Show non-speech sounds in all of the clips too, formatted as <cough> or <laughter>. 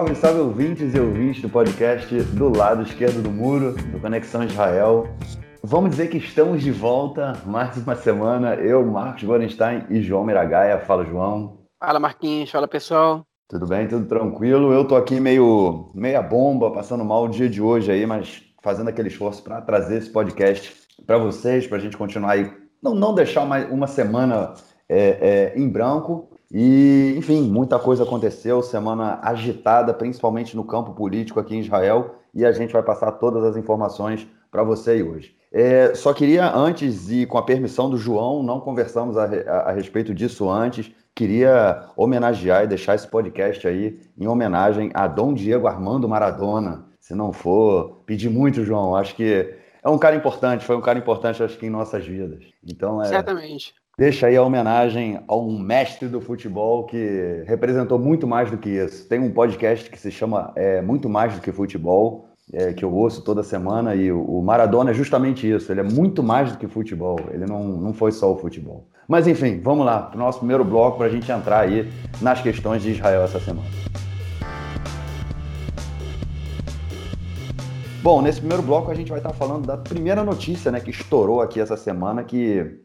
Salve, salve ouvintes e ouvintes do podcast do lado esquerdo do muro, do Conexão Israel. Vamos dizer que estamos de volta mais uma semana. Eu, Marcos Gorenstein e João Miragaia. Fala, João. Fala, Marquinhos. Fala, pessoal. Tudo bem? Tudo tranquilo? Eu tô aqui meio meia bomba, passando mal o dia de hoje aí, mas fazendo aquele esforço para trazer esse podcast para vocês, para a gente continuar aí, não, não deixar mais uma semana é, é, em branco. E, enfim, muita coisa aconteceu, semana agitada, principalmente no campo político aqui em Israel, e a gente vai passar todas as informações para você hoje. É, só queria, antes, e com a permissão do João, não conversamos a, a, a, respeito disso antes, queria homenagear e deixar esse podcast aí em homenagem a Dom Diego Armando Maradona. Se não for, pedir muito, João, acho que é um cara importante, foi um cara importante, acho que em nossas vidas. Então, é, Certamente deixa aí a homenagem a um mestre do futebol que representou muito mais do que isso. Tem um podcast que se chama é, Muito Mais do que Futebol, é, que eu ouço toda semana, e o Maradona é justamente isso, ele é muito mais do que futebol, ele não, não foi só o futebol. Mas enfim, vamos lá, para o nosso primeiro bloco, para a gente entrar aí nas questões de Israel essa semana. Bom, nesse primeiro bloco a gente vai estar falando da primeira notícia né, que estourou aqui essa semana, que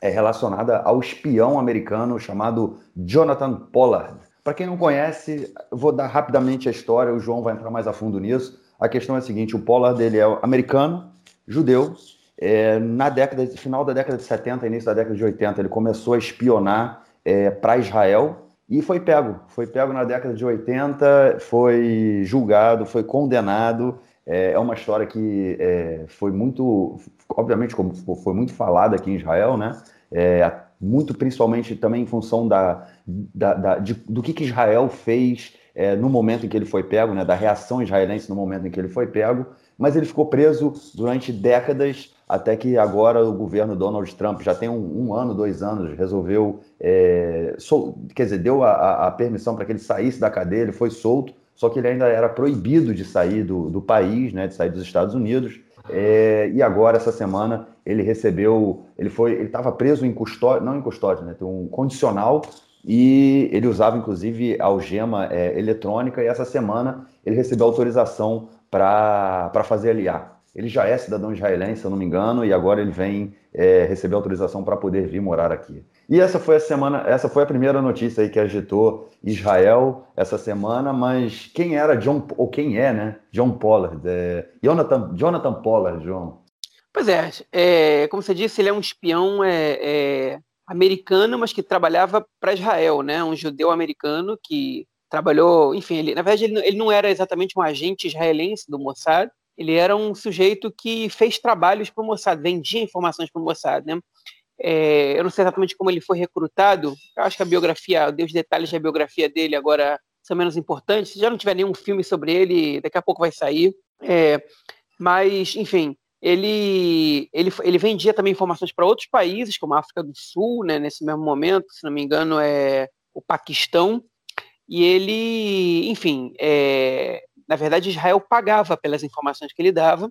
é relacionada ao espião americano chamado Jonathan Pollard. Para quem não conhece, vou dar rapidamente a história, o João vai entrar mais a fundo nisso. A questão é a seguinte: o Pollard ele é americano, judeu. É, na década, final da década de 70, início da década de 80, ele começou a espionar é, para Israel e foi pego. Foi pego na década de 80, foi julgado, foi condenado. É, é uma história que é, foi muito, obviamente, como foi muito falada aqui em Israel, né? É, muito principalmente também em função da, da, da de, do que, que Israel fez é, no momento em que ele foi pego, né, da reação israelense no momento em que ele foi pego, mas ele ficou preso durante décadas, até que agora o governo Donald Trump, já tem um, um ano, dois anos, resolveu, é, sol, quer dizer, deu a, a permissão para que ele saísse da cadeia, ele foi solto, só que ele ainda era proibido de sair do, do país, né, de sair dos Estados Unidos, é, e agora, essa semana, ele recebeu, ele foi, ele estava preso em custódia, não em custódia, né, tem um condicional, e ele usava, inclusive, algema é, eletrônica, e essa semana ele recebeu autorização para fazer aliar. Ele já é cidadão israelense, se eu não me engano, e agora ele vem é, receber autorização para poder vir morar aqui. E essa foi a semana, essa foi a primeira notícia aí que agitou Israel essa semana, mas quem era John, ou quem é, né? John Pollard, é, Jonathan, Jonathan Pollard, João. Pois é, é, como você disse, ele é um espião é, é americano, mas que trabalhava para Israel, né? Um judeu americano que trabalhou, enfim, ele, na verdade ele, ele não era exatamente um agente israelense do Mossad, ele era um sujeito que fez trabalhos para o Mossad, vendia informações para o Mossad, né? É, eu não sei exatamente como ele foi recrutado. Eu acho que a biografia, os detalhes da biografia dele agora são menos importantes. Se já não tiver nenhum filme sobre ele, daqui a pouco vai sair. É, mas, enfim, ele, ele, ele vendia também informações para outros países, como a África do Sul, né, nesse mesmo momento, se não me engano, é o Paquistão. E ele, enfim, é, na verdade, Israel pagava pelas informações que ele dava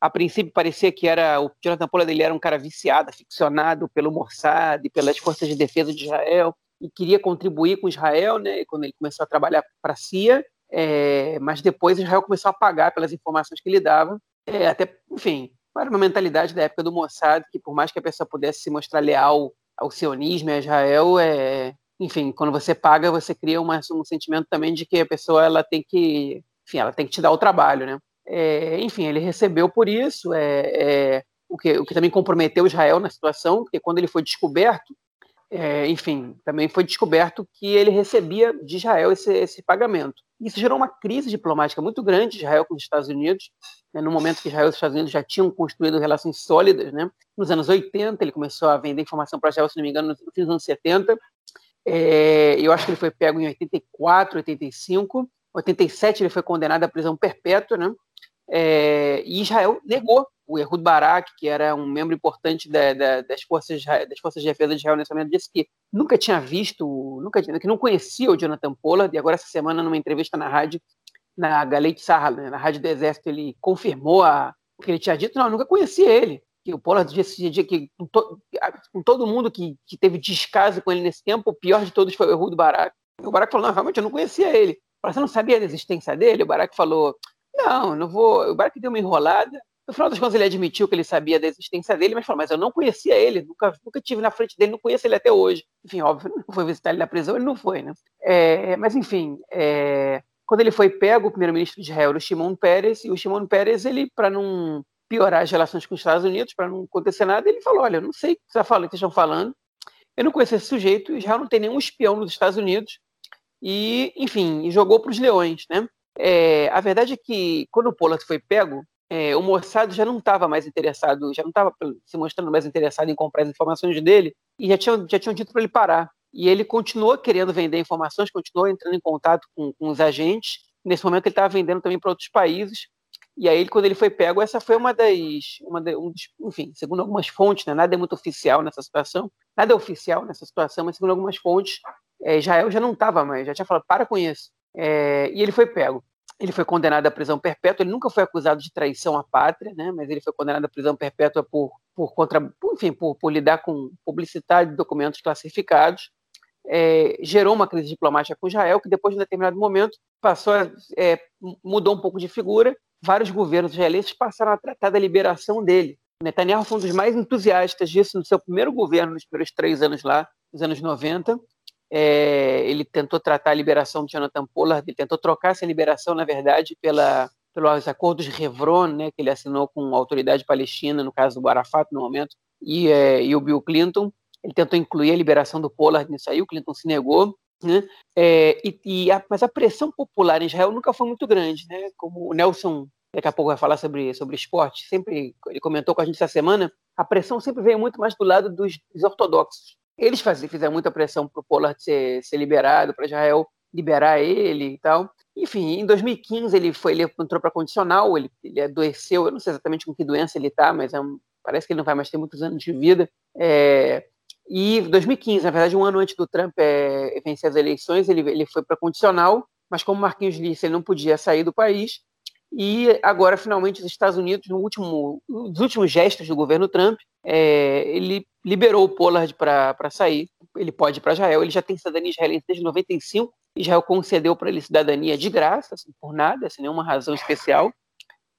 a princípio parecia que era o Jonathan Pollard ele era um cara viciado, aficionado pelo Mossad e pelas forças de defesa de Israel e queria contribuir com Israel, né? Quando ele começou a trabalhar para a CIA, é, mas depois Israel começou a pagar pelas informações que ele dava, é, até, enfim, era uma mentalidade da época do Mossad que por mais que a pessoa pudesse se mostrar leal ao sionismo e a Israel, é, enfim, quando você paga, você cria uma, um sentimento também de que a pessoa ela tem que, enfim, ela tem que te dar o trabalho, né? É, enfim, ele recebeu por isso, é, é, o, que, o que também comprometeu Israel na situação, porque quando ele foi descoberto, é, enfim, também foi descoberto que ele recebia de Israel esse, esse pagamento. Isso gerou uma crise diplomática muito grande de Israel com os Estados Unidos, né, no momento que Israel e os Estados Unidos já tinham construído relações sólidas. Né? Nos anos 80, ele começou a vender informação para Israel, se não me engano, no fim dos anos 70. É, eu acho que ele foi pego em 84, 85. 87 ele foi condenado à prisão perpétua, né? É, e Israel negou o Ehud Barak, que era um membro importante da, da, das, forças, das forças de defesa de Israel nesse momento, disse que nunca tinha visto, nunca que não conhecia o Jonathan Pollard, e agora essa semana, numa entrevista na rádio, na Galete Sahara, né, na rádio do Exército, ele confirmou a, o que ele tinha dito, não, nunca conhecia ele, que o Pollard disse que com, to, com todo mundo que, que, teve descaso com ele nesse tempo, o pior de todos foi o Ehud Barak. O Barak falou, não, realmente eu não conhecia ele. Você não sabia da existência dele? O Barack falou: Não, não vou. O Barack deu uma enrolada. No final das contas, ele admitiu que ele sabia da existência dele, mas falou: Mas eu não conhecia ele, nunca, nunca tive na frente dele, não conheço ele até hoje. Enfim, óbvio, não foi visitar ele na prisão, ele não foi, né? É, mas, enfim, é, quando ele foi pego, o primeiro-ministro de Israel era o Shimon Peres, e o Shimon Peres, ele, para não piorar as relações com os Estados Unidos, para não acontecer nada, ele falou: Olha, eu não sei o que vocês estão falando, eu não conheço esse sujeito, Israel não tem nenhum espião nos Estados Unidos, e, enfim, jogou para os leões, né? É, a verdade é que quando o Pollard foi pego, é, o Mossad já não estava mais interessado, já não estava se mostrando mais interessado em comprar as informações dele e já tinham, já tinham dito para ele parar. E ele continuou querendo vender informações, continuou entrando em contato com, com os agentes. Nesse momento ele estava vendendo também para outros países. E aí, quando ele foi pego, essa foi uma das, uma de, um enfim, segundo algumas fontes, né, nada é muito oficial nessa situação, nada é oficial nessa situação, mas segundo algumas fontes, é, Israel já não estava mais, já tinha falado, para com isso. É, e ele foi pego. Ele foi condenado à prisão perpétua, ele nunca foi acusado de traição à pátria, né, mas ele foi condenado à prisão perpétua por, por, contra, enfim, por, por lidar com publicidade de documentos classificados. É, gerou uma crise diplomática com Israel, que depois, de um determinado momento, passou a, é, mudou um pouco de figura. Vários governos israelenses passaram a tratar da liberação dele. Netanyahu foi um dos mais entusiastas disso no seu primeiro governo, nos primeiros três anos lá, nos anos 90 é, ele tentou tratar a liberação de Jonathan Pollard, ele tentou trocar essa liberação, na verdade, pela, pelos acordos de Hebron, né, que ele assinou com a autoridade palestina, no caso do Arafat, no momento, e, é, e o Bill Clinton. Ele tentou incluir a liberação do Pollard nisso aí, o Clinton se negou. Né? É, e, e a, mas a pressão popular em Israel nunca foi muito grande, né? Como o Nelson daqui a pouco vai falar sobre, sobre esporte, sempre ele comentou com a gente essa semana, a pressão sempre veio muito mais do lado dos, dos ortodoxos. Eles fizeram muita pressão para o Pollard ser, ser liberado, para Israel liberar ele e tal. Enfim, em 2015 ele foi, ele entrou para condicional, ele, ele adoeceu, eu não sei exatamente com que doença ele está, mas é um, parece que ele não vai mais ter muitos anos de vida. É, e 2015, na verdade, um ano antes do Trump é, vencer as eleições, ele, ele foi para condicional, mas como Marquinhos disse, ele não podia sair do país. E agora, finalmente, os Estados Unidos, no último, nos últimos gestos do governo Trump, é, ele liberou o Pollard para sair. Ele pode ir para Israel. Ele já tem cidadania israelense desde 95. Israel concedeu para ele cidadania de graça, assim, por nada, sem nenhuma razão especial.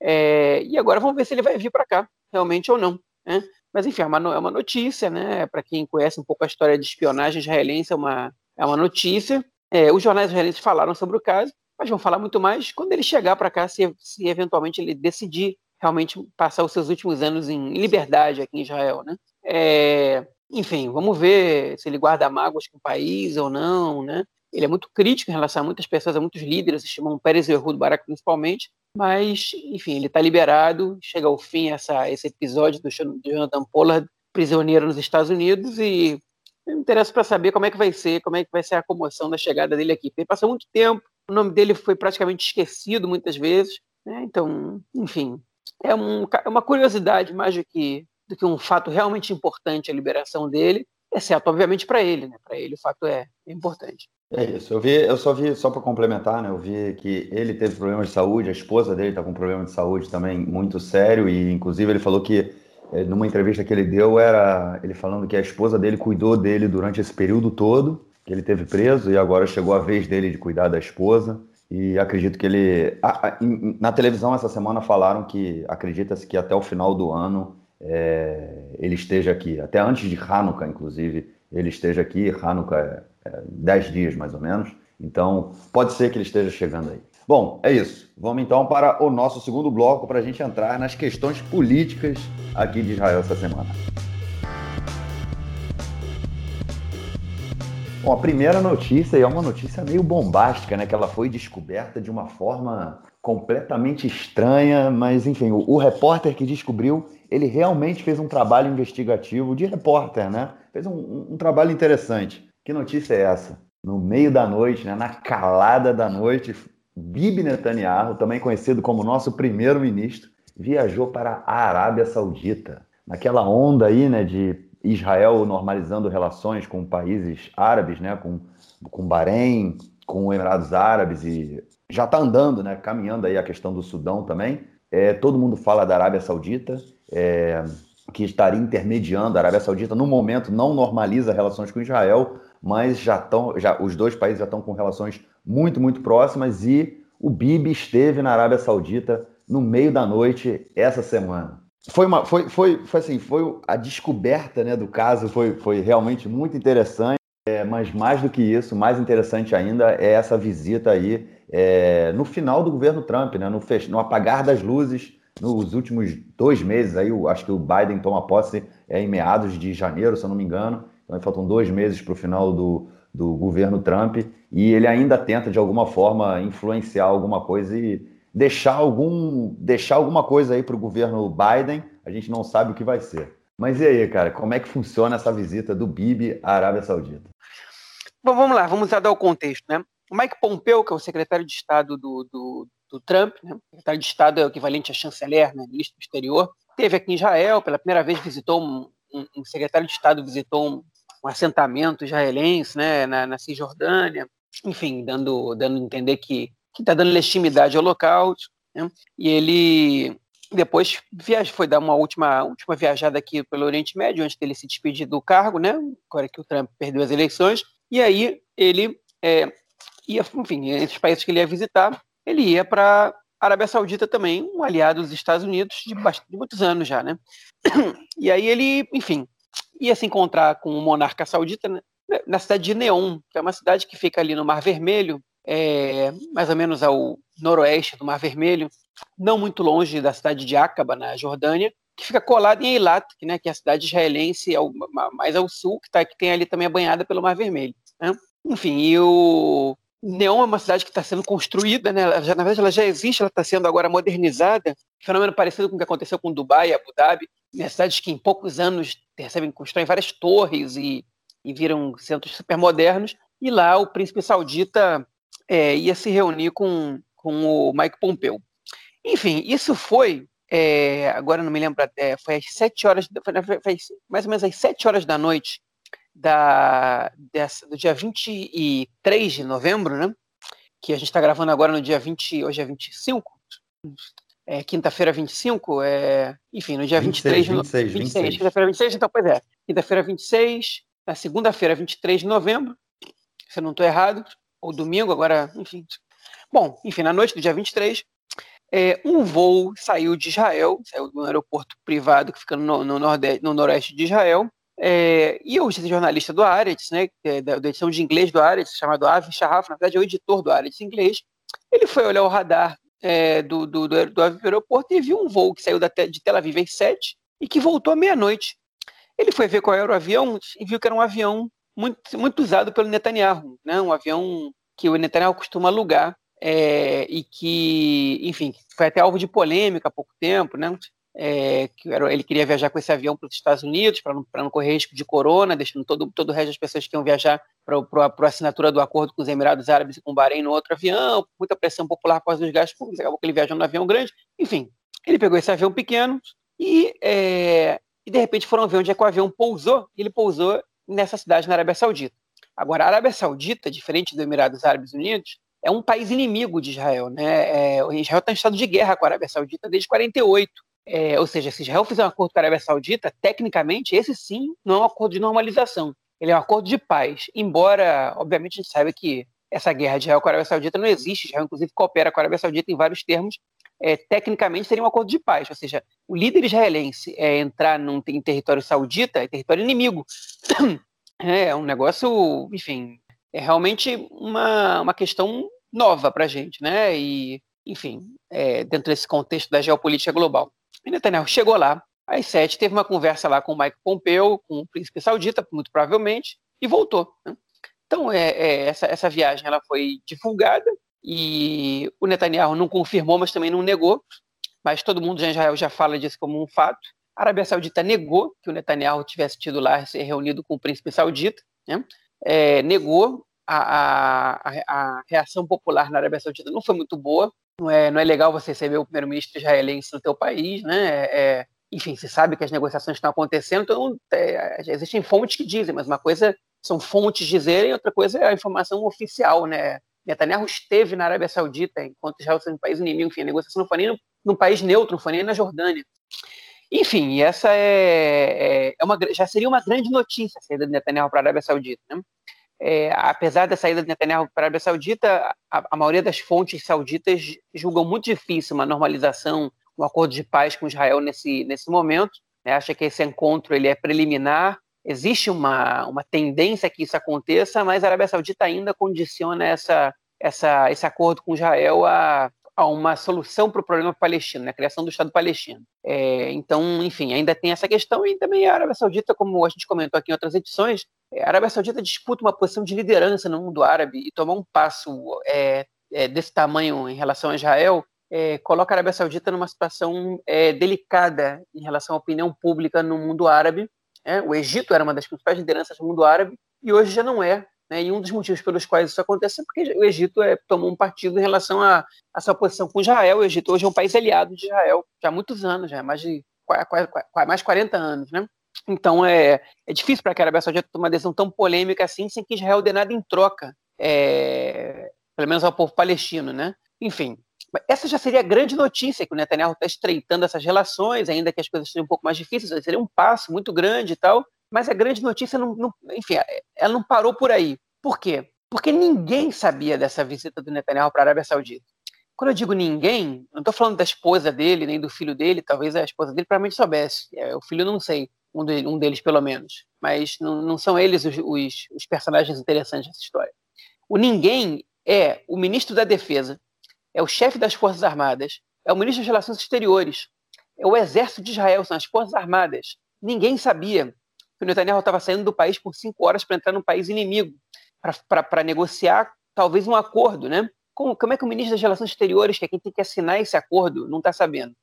É, e agora vamos ver se ele vai vir para cá, realmente ou não. Né? Mas enfim, é uma, é uma notícia, né? Para quem conhece um pouco a história de espionagem israelense, é uma, é uma notícia. É, os jornais israelenses falaram sobre o caso, mas vão falar muito mais quando ele chegar para cá, se, se eventualmente ele decidir realmente passar os seus últimos anos em liberdade aqui em Israel, né? É, enfim, vamos ver se ele guarda mágoas com o país ou não, né? Ele é muito crítico em relação a muitas pessoas, a muitos líderes, chamam Pérez e Ehud Barak principalmente, mas, enfim, ele está liberado, chega ao fim essa, esse episódio do Jonathan Pollard, prisioneiro nos Estados Unidos, e me interessa para saber como é que vai ser, como é que vai ser a comoção da chegada dele aqui. Ele passou muito tempo, o nome dele foi praticamente esquecido muitas vezes, né? então, enfim, é, um, é uma curiosidade mais do que, do que um fato realmente importante a liberação dele, exceto, obviamente, para ele. Né? Para ele o fato é, é importante. É isso. Eu vi, eu só vi, só para complementar, né? Eu vi que ele teve problemas de saúde, a esposa dele está com problema de saúde também muito sério, e inclusive ele falou que é, numa entrevista que ele deu, era ele falando que a esposa dele cuidou dele durante esse período todo, que ele teve preso, e agora chegou a vez dele de cuidar da esposa. E acredito que ele. na televisão essa semana falaram que acredita-se que até o final do ano é, ele esteja aqui. Até antes de Hanukkah, inclusive, ele esteja aqui. Hanukkah é, é 10 dias mais ou menos. Então, pode ser que ele esteja chegando aí. Bom, é isso. Vamos então para o nosso segundo bloco para a gente entrar nas questões políticas aqui de Israel essa semana. Bom, a primeira notícia é uma notícia meio bombástica, né? Que ela foi descoberta de uma forma completamente estranha, mas enfim, o, o, repórter que descobriu, ele realmente fez um trabalho investigativo de repórter, né? Fez um, um, um trabalho interessante. Que notícia é essa? No meio da noite, né? na calada da noite, Bibi Netanyahu, também conhecido como nosso primeiro-ministro, viajou para a Arábia Saudita. Naquela onda aí, né, de Israel normalizando relações com países árabes, né, com, com Bahrein, com Emirados Árabes e já está andando, né, caminhando aí a questão do Sudão também. É, todo mundo fala da Arábia Saudita, é, que estaria intermediando. A Arábia Saudita, no momento, não normaliza relações com Israel, mas já estão, já, os dois países já estão com relações muito, muito próximas e o Bibi esteve na Arábia Saudita no meio da noite essa semana. Foi, uma, foi, foi, foi assim, foi a descoberta né, do caso foi, foi realmente muito interessante, é, mas mais do que isso, mais interessante ainda é essa visita aí é, no final do governo Trump, né, no, fech, no apagar das luzes, nos últimos dois meses, aí, eu acho que o Biden toma posse é, em meados de janeiro, se eu não me engano, então faltam dois meses para o final do, do governo Trump, e ele ainda tenta, de alguma forma, influenciar alguma coisa e deixar, algum, deixar alguma coisa aí para o governo Biden, a gente não sabe o que vai ser. Mas e aí, cara, como é que funciona essa visita do Bibi à Arábia Saudita? Bom, vamos lá, vamos dar o contexto, né? O Mike Pompeo, que é o secretário de Estado do, do, do Trump, né? o secretário de Estado é o equivalente a chanceler, né? ministro do exterior, teve aqui em Israel, pela primeira vez visitou um, um, um secretário de Estado visitou um, um assentamento israelense, né, na, na Cisjordânia, enfim, dando dando a entender que que está dando legitimidade ao local. Né? E ele depois viaja, foi dar uma última, última viajada aqui pelo Oriente Médio, antes dele se despedir do cargo, né? agora que o Trump perdeu as eleições. E aí ele é, ia, enfim, entre os países que ele ia visitar, ele ia para Arábia Saudita também, um aliado dos Estados Unidos de, bastante, de muitos anos já, né? E aí ele, enfim, ia se encontrar com o monarca saudita né? na cidade de Neom, que é uma cidade que fica ali no Mar Vermelho, é, mais ou menos ao noroeste do Mar Vermelho, não muito longe da cidade de Aqaba, na Jordânia, que fica colado em Eilat, que, né, que é a cidade israelense ao, mais ao sul, que, tá, que tem ali também a banhada pelo Mar Vermelho. Né? Enfim, e o Neom é uma cidade que está sendo construída, né? já, na verdade ela já existe, ela está sendo agora modernizada, fenômeno parecido com o que aconteceu com Dubai e Abu Dhabi, né? cidades que em poucos anos recebem, constroem várias torres e, e viram centros super modernos, e lá o príncipe saudita é, ia se reunir com, com o Mike Pompeu. Enfim, isso foi, é, agora não me lembro, é, foi às sete horas, foi, foi, mais ou menos às sete horas da noite da, dessa, do dia 23 de novembro, né? Que a gente está gravando agora no dia 20, hoje é 25, é, quinta-feira 25, é, enfim, no dia 23 de novembro. 26, 26. Quinta-feira 26, então, pois é. Quinta-feira 26, na segunda-feira 23 de novembro, se eu não estou errado, ou domingo, agora, enfim. Bom, enfim, na noite do dia 23, é, um voo saiu de Israel, saiu do aeroporto privado que fica no, no, nordeste, no noroeste de Israel, é, e o jornalista do Aretz, né, é da, da, edição de inglês do Aretz, chamado Avi Sharaf, na verdade é o editor do Aretz inglês, ele foi olhar o radar é, do, do, do, do aeroporto e viu um voo que saiu da, de Tel Aviv às 7 e que voltou à meia-noite. Ele foi ver qual era o avião e viu que era um avião muito, muito usado pelo Netanyahu, né? um avião que o Netanyahu costuma alugar é, e que, enfim, foi até alvo de polêmica há pouco tempo, né? É, que era, ele queria viajar com esse avião para os Estados Unidos para não, não correr risco de corona, deixando todo, todo o resto das pessoas que iam viajar para a assinatura do acordo com os Emirados Árabes e com o Bahrein no outro avião, muita pressão popular por causa dos gastos públicos, acabou que ele viajou no avião grande, enfim, ele pegou esse avião pequeno e, é, e de repente foram ver onde é que o avião pousou, ele pousou nessa cidade na Arábia Saudita. Agora, a Arábia Saudita, diferente dos Emirados Árabes Unidos, é um país inimigo de Israel. Né? É, Israel está em estado de guerra com a Arábia Saudita desde 48. É, ou seja, se Israel fizer um acordo com a Arábia Saudita, tecnicamente, esse sim não é um acordo de normalização. Ele é um acordo de paz. Embora, obviamente, a gente saiba que essa guerra de Israel com a Arábia Saudita não existe. Israel, inclusive, coopera com a Arábia Saudita em vários termos. É, tecnicamente, seria um acordo de paz. Ou seja, o líder israelense é, entrar num, em território saudita é território inimigo. <clears throat> É, é um negócio, enfim, é realmente uma, uma questão nova para a gente, né? E, enfim, é, dentro desse contexto da geopolítica global. E Netanyahu chegou lá, às sete, teve uma conversa lá com o Mike Pompeo, com o príncipe saudita, muito provavelmente, e voltou. Né? Então, é, é, essa, essa viagem ela foi divulgada e o Netanyahu não confirmou, mas também não negou. Mas todo mundo em Israel já fala disso como um fato. A Arábia Saudita negou que o Netanyahu tivesse tido lá se reunido com o príncipe saudita, né? é, negou. A, a, a, reação popular na Arábia Saudita não foi muito boa. Não é, não é legal você receber o primeiro-ministro israelense no teu país, né? É, é enfim, se sabe que as negociações estão acontecendo, então é, existem fontes que dizem, mas uma coisa são fontes dizerem, outra coisa é a informação oficial, né? Netanyahu esteve na Arábia Saudita enquanto Israel sendo um país inimigo, enfim, a negociação não foi nem num país neutro, não foi nem na Jordânia. Enfim, essa é, é, é, uma, já seria uma grande notícia a saída de Netanyahu para a Arábia Saudita. Né? é, apesar da saída de Netanyahu para a Arábia Saudita, a, a, maioria das fontes sauditas julgam muito difícil uma normalização, um acordo de paz com Israel nesse, nesse momento. Né? Acha que esse encontro ele é preliminar. Existe uma, uma tendência que isso aconteça, mas a Arábia Saudita ainda condiciona essa, essa, esse acordo com Israel a, a uma solução para o problema palestino, né? a criação do Estado palestino. É, então, enfim, ainda tem essa questão e também a Arábia Saudita, como a gente comentou aqui em outras edições, é, a Arábia Saudita disputa uma posição de liderança no mundo árabe e tomar um passo é, é, desse tamanho em relação a Israel é, coloca a Arábia Saudita numa situação é, delicada em relação à opinião pública no mundo árabe. Né? O Egito era uma das principais lideranças do mundo árabe e hoje já não é. Né? E um dos motivos pelos quais isso acontece é porque o Egito é, tomou um partido em relação à sua posição com Israel. O Egito hoje é um país aliado de Israel já há muitos anos, já mais de quase, mais 40 anos. Né? Então é, é difícil para a Arábia Saudita tome uma decisão tão polêmica assim, sem que Israel dê nada em troca, é, pelo menos ao povo palestino. Né? Enfim, essa já seria a grande notícia, que o Netanyahu está estreitando essas relações, ainda que as coisas sejam um pouco mais difíceis, seria um passo muito grande e tal, mas a grande notícia, não, não, enfim, ela não parou por aí. Por quê? Porque ninguém sabia dessa visita do Netanyahu para a Arábia Saudita. Quando eu digo ninguém, não estou falando da esposa dele, nem do filho dele, talvez a esposa dele provavelmente soubesse. É, o filho não sei, um, de, um deles pelo menos. Mas não, não são eles os, os, os personagens interessantes dessa história. O ninguém é o ministro da Defesa, é o chefe das Forças Armadas, é o ministro das Relações Exteriores, é o exército de Israel, são as Forças Armadas. Ninguém sabia que o Netanyahu estava saindo do país por cinco horas para entrar num país inimigo, para negociar talvez um acordo, né? Como, como, é que o ministro das Relações Exteriores, que é quem tem que assinar esse acordo, não está sabendo?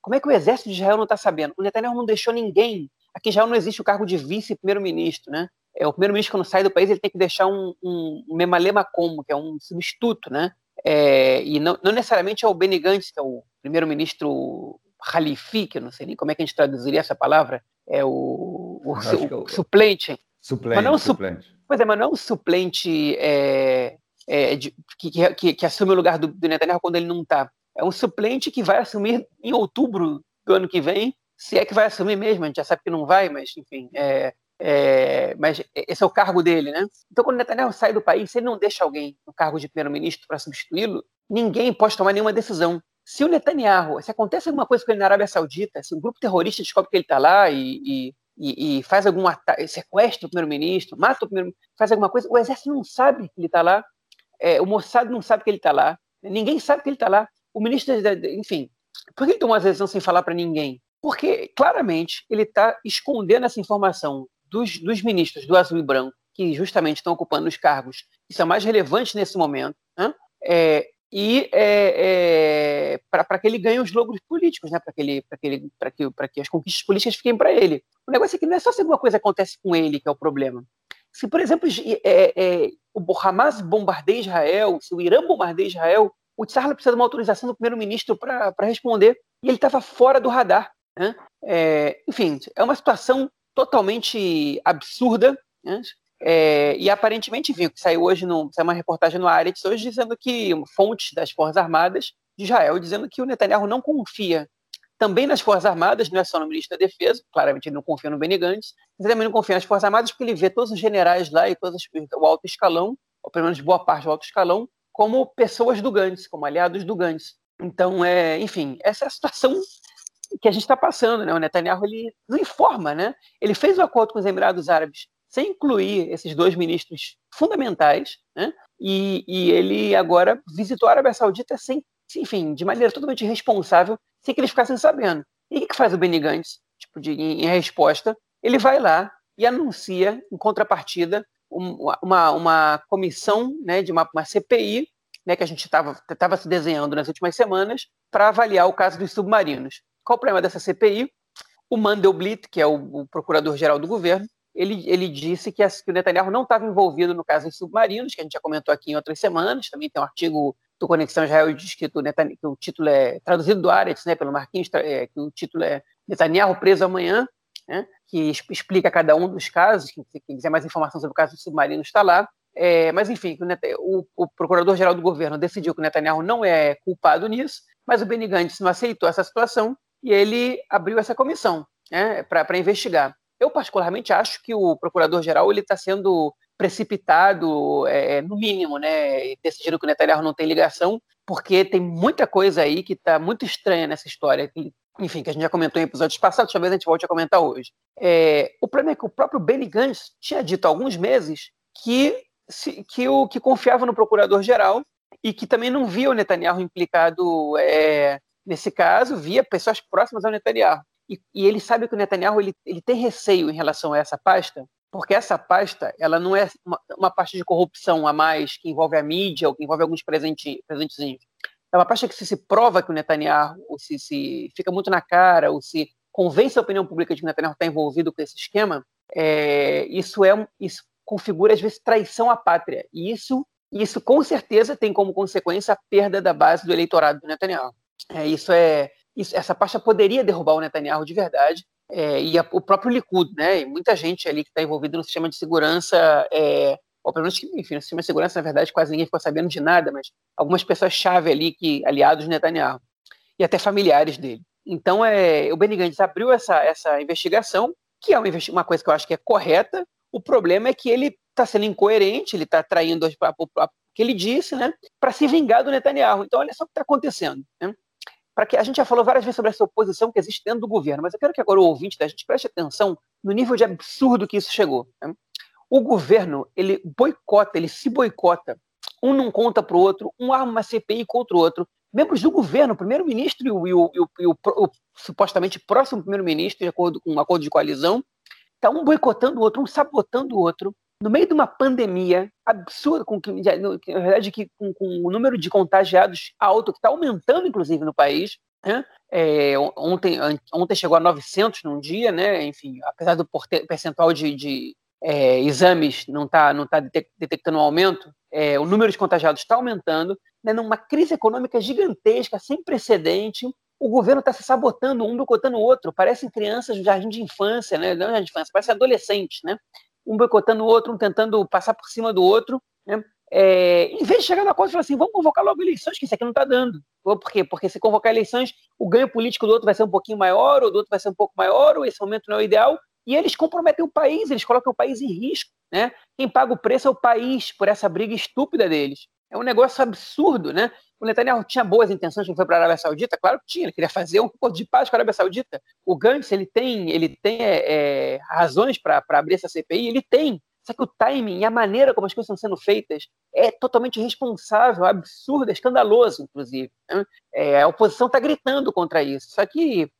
Como é que o exército de Israel não está sabendo? O Netanyahu não deixou ninguém. Aqui já não existe o cargo de vice-primeiro-ministro, né? É, o primeiro-ministro, quando sai do país, ele tem que deixar um, um, um memalema como, que é um substituto, né? É, e não, não, necessariamente é o Benny Gantz, que é o primeiro-ministro Halifi, que eu não sei nem como é que a gente traduziria essa palavra, é o, o, su, o suplente. Suplente, mas não suplente. Pois é, mas não é um suplente é, é, de, que, que, que, assume o lugar do, do Netanyahu quando ele não está. É um suplente que vai assumir em outubro do ano que vem, se é que vai assumir mesmo, a gente já sabe que não vai, mas enfim, é, é, mas esse é o cargo dele, né? Então, quando Netanyahu sai do país, se ele não deixa alguém no cargo de primeiro-ministro para substituí-lo, ninguém pode tomar nenhuma decisão. Se o Netanyahu, se acontece alguma coisa com ele na Arábia Saudita, se um grupo terrorista descobre que ele está lá e, e, e, faz algum ataque, sequestra o primeiro-ministro, mata o primeiro faz alguma coisa, o exército não sabe que ele está lá, é, o Mossad não sabe que ele está lá, ninguém sabe que ele está lá, o ministro, enfim, por que ele tomou essa decisão sem falar para ninguém? Porque, claramente, ele está escondendo essa informação dos, dos ministros do azul e branco, que justamente estão ocupando os cargos que são mais relevantes nesse momento, né? é, e é, é, para que ele ganhe os logros políticos, né? para que, ele, que, que, que as conquistas políticas fiquem para ele. O negócio é que não é só se alguma coisa acontece com ele que é o problema. Se, por exemplo, é, é, o Hamas bombardeia Israel, se o Irã bombardeia Israel, o Tsar precisa de uma autorização do primeiro-ministro para responder, e ele estava fora do radar. Né? É, enfim, é uma situação totalmente absurda, né? É, e aparentemente, viu que saiu hoje, no, saiu uma reportagem no Aretz hoje dizendo que fontes das Forças Armadas de Israel dizendo que o Netanyahu não confia também nas Forças Armadas, não é só no ministro da Defesa, claramente ele não confia no Benny Gantz, mas também não confia nas Forças Armadas porque ele vê todos os generais lá e todos o alto escalão, ou pelo menos boa parte do alto escalão, como pessoas do Gantz, como aliados do Gantz. Então, é, enfim, essa é a situação que a gente está passando, né? O Netanyahu ele não informa, né? Ele fez o um acordo com os Emirados Árabes sem incluir esses dois ministros fundamentais, né? E, e ele agora visitou a Arábia Saudita sem, enfim, de maneira totalmente irresponsável, sem que eles ficassem sabendo. E o que, que faz o Benny Gantz? Tipo, de, em, em resposta, ele vai lá e anuncia, em contrapartida, uma, uma comissão, né, de uma, uma CPI, né, que a gente estava se desenhando nas últimas semanas, para avaliar o caso dos submarinos. Qual o problema dessa CPI? O Mandelblit, que é o, o procurador-geral do governo, ele, ele disse que, a, que, o Netanyahu não estava envolvido no caso dos submarinos, que a gente já comentou aqui em outras semanas. Também tem um artigo do Conexão Israel diz que, o título é traduzido do Aretz, né, pelo Marquinhos, é, que o título é Netanyahu preso amanhã, né, que explica cada um dos casos. Quem, quem quiser mais informação sobre o caso dos submarinos está lá. É, mas, enfim, o, o procurador-geral do governo decidiu que o Netanyahu não é culpado nisso, mas o Benny Gantz não aceitou essa situação e ele abriu essa comissão né, para investigar. Eu, particularmente, acho que o procurador-geral está sendo precipitado, é, no mínimo, né? Decidiram que o Netanyahu não tem ligação, porque tem muita coisa aí que está muito estranha nessa história. Que, enfim, que a gente já comentou em episódios passados, talvez a gente volte a comentar hoje. É, o problema é que o próprio Benny Gantz tinha dito há alguns meses que, se, que, o, que confiava no procurador-geral e que também não via o Netanyahu implicado é, nesse caso, via pessoas próximas ao Netanyahu. E, e, ele sabe que o Netanyahu ele, ele tem receio em relação a essa pasta, porque essa pasta ela não é uma, uma pasta de corrupção a mais que envolve a mídia ou que envolve alguns presente, presentezinhos. É uma pasta que se, se prova que o Netanyahu, ou se, se fica muito na cara, ou se convence a opinião pública de que o Netanyahu está envolvido com esse esquema, é, isso é isso configura às vezes traição à pátria. E isso, isso com certeza tem como consequência a perda da base do eleitorado do Netanyahu. É, isso é isso, essa pasta poderia derrubar o Netanyahu de verdade. É, e a, o próprio Likud, né? E muita gente ali que está envolvida no sistema de segurança, é, ou pelo menos, enfim, no sistema de segurança, na verdade, quase ninguém ficou sabendo de nada, mas algumas pessoas-chave ali, que aliados de Netanyahu, e até familiares dele. Então, é, o Benny Gantz abriu essa, essa investigação, que é uma, uma coisa que eu acho que é correta. O problema é que ele está sendo incoerente, ele está traindo o que ele disse, né, para se vingar do Netanyahu. Então, olha só o que está acontecendo. Né? Para que a gente já falou várias vezes sobre essa oposição que existe dentro do governo, mas eu quero que agora o ouvinte da gente preste atenção no nível de absurdo que isso chegou. Né? O governo ele boicota, ele se boicota. Um não conta para o outro, um arma uma CPI contra o outro. Membros do governo, o primeiro-ministro e, o, e, o, e o, o, supostamente próximo primeiro-ministro, de acordo com um acordo de coalizão, está um boicotando o outro, um sabotando o outro, no meio de uma pandemia absurda, com que, na verdade, que, com, com o número de contagiados alto, que está aumentando, inclusive, no país. Né? É, ontem, ontem chegou a 900 num dia, né? enfim, apesar do percentual de, de é, exames não está não tá detectando um aumento, é, o número de contagiados está aumentando, né? numa crise econômica gigantesca, sem precedente, o governo está se sabotando, um boicotando o outro, parecem crianças do jardim de infância, né? não jardim de infância, parecem adolescentes, né? Um boicotando o outro, um tentando passar por cima do outro, né? É, em vez de chegar na conta e falar assim, vamos convocar logo eleições, que isso aqui não está dando. Por quê? Porque se convocar eleições, o ganho político do outro vai ser um pouquinho maior, ou do outro vai ser um pouco maior, ou esse momento não é o ideal, e eles comprometem o país, eles colocam o país em risco. Né? Quem paga o preço é o país por essa briga estúpida deles. É um negócio absurdo, né? O Netanyahu tinha boas intenções quando foi para a Arábia Saudita? Claro que tinha, ele queria fazer um acordo de paz com a Arábia Saudita. O Gantz, ele tem, ele tem é, é razões para abrir essa CPI? Ele tem. Só que o timing e a maneira como as coisas estão sendo feitas é totalmente irresponsável, absurdo, é escandaloso, inclusive. Né? É, a oposição está gritando contra isso. Só que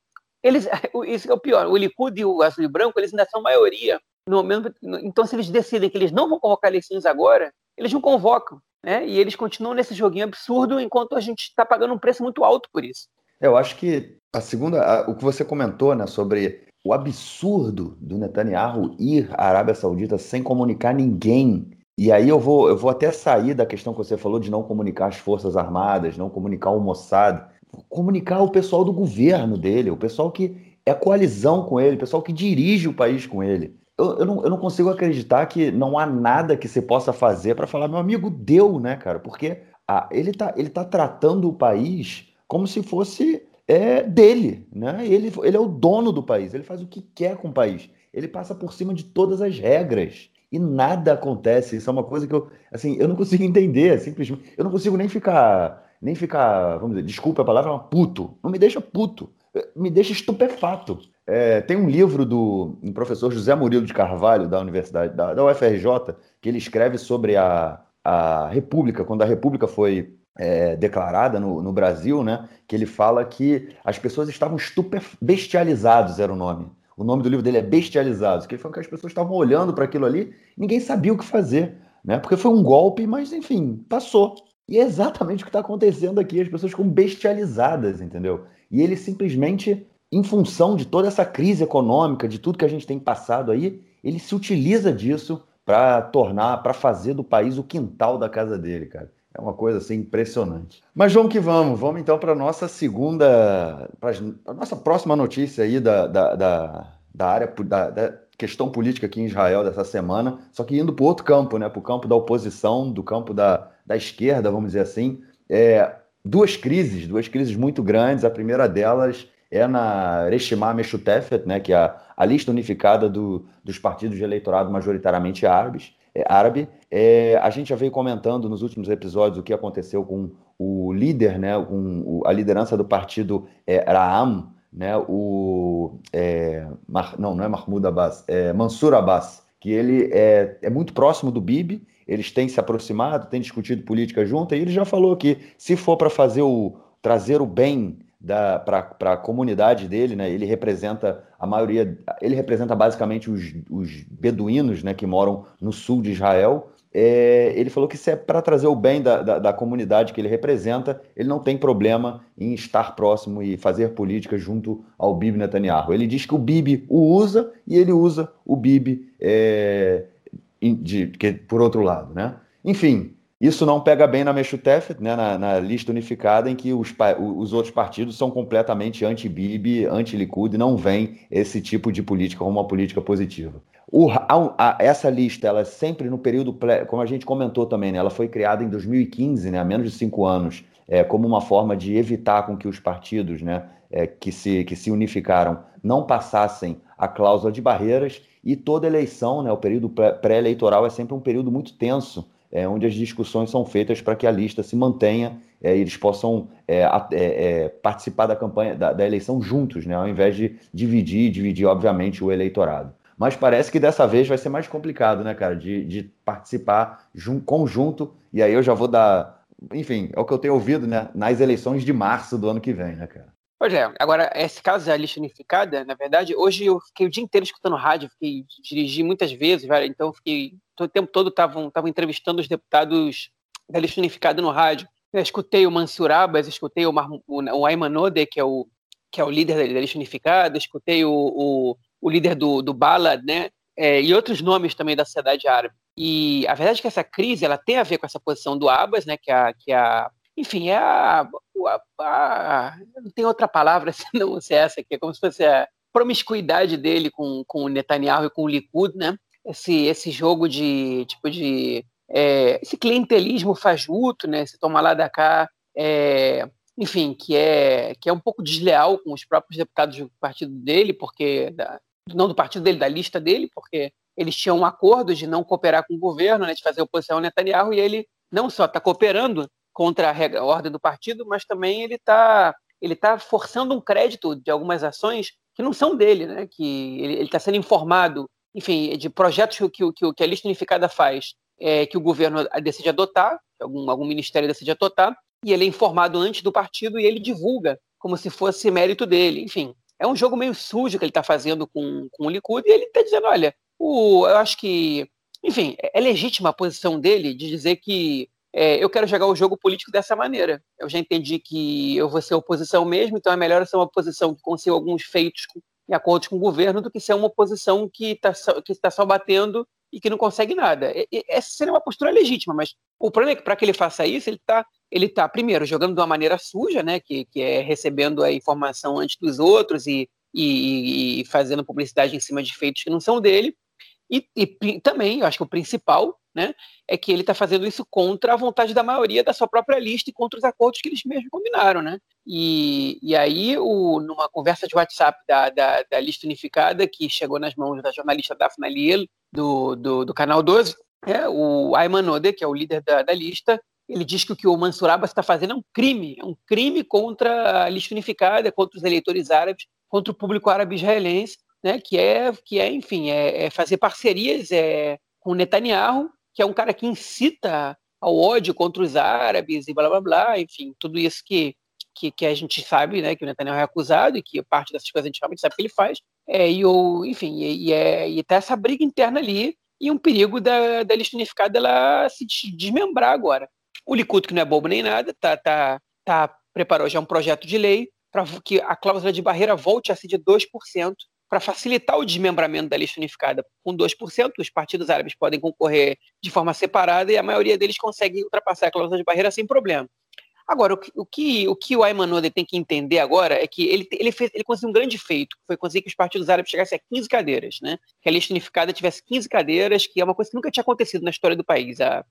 eles, <laughs> isso é o pior, o Likud e o Azul e Branco, eles ainda são maioria. No momento, então, se eles decidem que eles não vão convocar eleições agora, eles não convocam né? E eles continuam nesse joguinho absurdo enquanto a gente está pagando um preço muito alto por isso. Eu acho que a segunda, a, o que você comentou, né, sobre o absurdo do Netanyahu ir à Arábia Saudita sem comunicar ninguém. E aí eu vou, eu vou até sair da questão que você falou de não comunicar as Forças Armadas, não comunicar o Mossad, comunicar o pessoal do governo dele, o pessoal que é coalizão com ele, o pessoal que dirige o país com ele eu, eu, não, eu não consigo acreditar que não há nada que você possa fazer para falar, meu amigo, deu, né, cara? Porque ah, ele, tá, ele tá tratando o país como se fosse é, dele, né? Ele, ele é o dono do país, ele faz o que quer com o país. Ele passa por cima de todas as regras e nada acontece. Isso é uma coisa que eu, assim, eu não consigo entender, simplesmente. Eu não consigo nem ficar, nem ficar, vamos dizer, desculpa a palavra, puto. Não me deixa puto, me deixa estupefato. É, tem um livro do um professor José Murilo de Carvalho, da Universidade, da, da UFRJ, que ele escreve sobre a, a República, quando a República foi é, declarada no, no, Brasil, né? Que ele fala que as pessoas estavam bestializados, era o nome. O nome do livro dele é Bestializados, que ele falou que as pessoas estavam olhando para aquilo ali, ninguém sabia o que fazer, né? Porque foi um golpe, mas enfim, passou. E é exatamente o que está acontecendo aqui, as pessoas ficam bestializadas, entendeu? E ele simplesmente em função de toda essa crise econômica, de tudo que a gente tem passado aí, ele se utiliza disso para tornar, para fazer do país o quintal da casa dele, cara. É uma coisa assim impressionante. Mas vamos que vamos, vamos então para nossa segunda, para a nossa próxima notícia aí da, da, da, da área da, da, questão política aqui em Israel dessa semana, só que indo para outro campo, né? Para o campo da oposição, do campo da, da esquerda, vamos dizer assim. É, duas crises, duas crises muito grandes. A primeira delas é na Reshimah Meshutefet, né, que é a, a lista unificada do, dos partidos de eleitorado majoritariamente árabes. é, árabe. É, a gente já veio comentando nos últimos episódios o que aconteceu com o líder, né, com a liderança do partido é, Raam, né, o, é, não, não é Mahmoud Abbas, é Mansur Abbas, que ele é, é muito próximo do Bibi, eles têm se aproximado, têm discutido política junto, e ele já falou que se for para fazer o trazer o bem para a comunidade dele, né? Ele representa a maioria, ele representa basicamente os, os beduínos, né? Que moram no sul de Israel. É, ele falou que se é para trazer o bem da, da, da, comunidade que ele representa, ele não tem problema em estar próximo e fazer política junto ao Bibi Netanyahu. Ele diz que o Bibi o usa e ele usa o Bibi é, de, por outro lado, né? Enfim, isso não pega bem na Meshutef, né, na, na, lista unificada, em que os, os outros partidos são completamente anti-Bibi, anti-Likud, e não vem esse tipo de política como uma política positiva. O, a, a, essa lista, ela é sempre no período, como a gente comentou também, né, ela foi criada em 2015, né, há menos de cinco anos, é, como uma forma de evitar com que os partidos né, é, que, se, que se unificaram não passassem a cláusula de barreiras, e toda eleição, né, o período pré-eleitoral é sempre um período muito tenso, é, onde as discussões são feitas para que a lista se mantenha é, e eles possam é, é, é, participar da campanha, da, da, eleição juntos, né, ao invés de dividir, dividir, obviamente, o eleitorado. Mas parece que dessa vez vai ser mais complicado, né, cara, de, de participar jun, conjunto, e aí eu já vou dar. Enfim, é o que eu tenho ouvido, né, nas eleições de março do ano que vem, né, cara? Pois é, agora, esse caso da lista unificada, na verdade, hoje eu fiquei o dia inteiro escutando rádio, fiquei dirigi muitas vezes, velho, então fiquei, o tempo todo estavam entrevistando os deputados da lista unificada no rádio. Eu escutei o Mansur Abbas, escutei o, o, o Ayman Ode, que é o, que é o líder da, da lista unificada, escutei o, o, o líder do, do Balad, né, é, e outros nomes também da sociedade árabe. E a verdade é que essa crise ela tem a ver com essa posição do Abbas, né, que é a, que é a enfim, é a, a, a, não tem outra palavra <laughs> senão se essa aqui, é como se fosse a promiscuidade dele com, com o Netanyahu e com o Likud, né? Esse, esse jogo de, tipo, de, é, esse clientelismo fajuto, né? Esse toma lá da cá, é, enfim, que é, que é um pouco desleal com os próprios deputados do partido dele, porque, da, não do partido dele, da lista dele, porque eles tinham um acordo de não cooperar com o governo, né, de fazer oposição ao Netanyahu, e ele não só está cooperando, contra a, regra, a ordem do partido, mas também ele está ele tá forçando um crédito de algumas ações que não são dele, né? que ele está sendo informado, enfim, de projetos que, que, que a lista unificada faz, é, que o governo decide adotar, algum, algum ministério decide adotar, e ele é informado antes do partido e ele divulga como se fosse mérito dele. Enfim, é um jogo meio sujo que ele está fazendo com, com o Likud, e ele está dizendo, olha, o, eu acho que, enfim, é, é legítima a posição dele de dizer que é, eu quero jogar o jogo político dessa maneira. Eu já entendi que eu vou ser oposição mesmo, então é melhor ser uma oposição que consiga alguns feitos em acordo com o governo do que ser uma oposição que está que tá só batendo e que não consegue nada. Essa seria uma postura legítima, mas o problema é que para que ele faça isso, ele está, ele tá, primeiro, jogando de uma maneira suja, né, que, que é recebendo a informação antes dos outros e, e, e fazendo publicidade em cima de feitos que não são dele, e, e também, eu acho que o principal, né, é que ele está fazendo isso contra a vontade da maioria da sua própria lista e contra os acordos que eles mesmos combinaram, né? E, e aí, o, numa conversa de WhatsApp da, da, da, lista unificada, que chegou nas mãos da jornalista Daphne Liel, do, do, do, Canal 12, é, o Ayman Ode, que é o líder da, da lista, ele diz que o que o Mansur Abbas está fazendo é um crime, é um crime contra a lista unificada, contra os eleitores árabes, contra o público árabe israelense, né, que é, que é enfim, é, é fazer parcerias é, com Netanyahu que é um cara que incita ao ódio contra os árabes e blá blá blá, enfim, tudo isso que, que, que a gente sabe, né, que o Netanyahu é acusado e que parte dessas coisas a gente realmente sabe que ele faz, é, e, o, enfim, e, e, é, e tá essa briga interna ali e um perigo da, da lista unificada ela se desmembrar agora. O Likud, que não é bobo nem nada, tá, tá, tá, preparou já um projeto de lei para que a cláusula de barreira volte a ser de 2%, para facilitar o desmembramento da lista unificada com 2%, os partidos árabes podem concorrer de forma separada e a maioria deles consegue ultrapassar a cláusula de barreira sem problema. Agora, o que o, que, o, que o Ayman Ode tem que entender agora é que ele, ele, fez, ele conseguiu um grande feito, foi conseguir que os partidos árabes chegassem a 15 cadeiras, né? que a lista unificada tivesse 15 cadeiras, que é uma coisa que nunca tinha acontecido na história do país. A,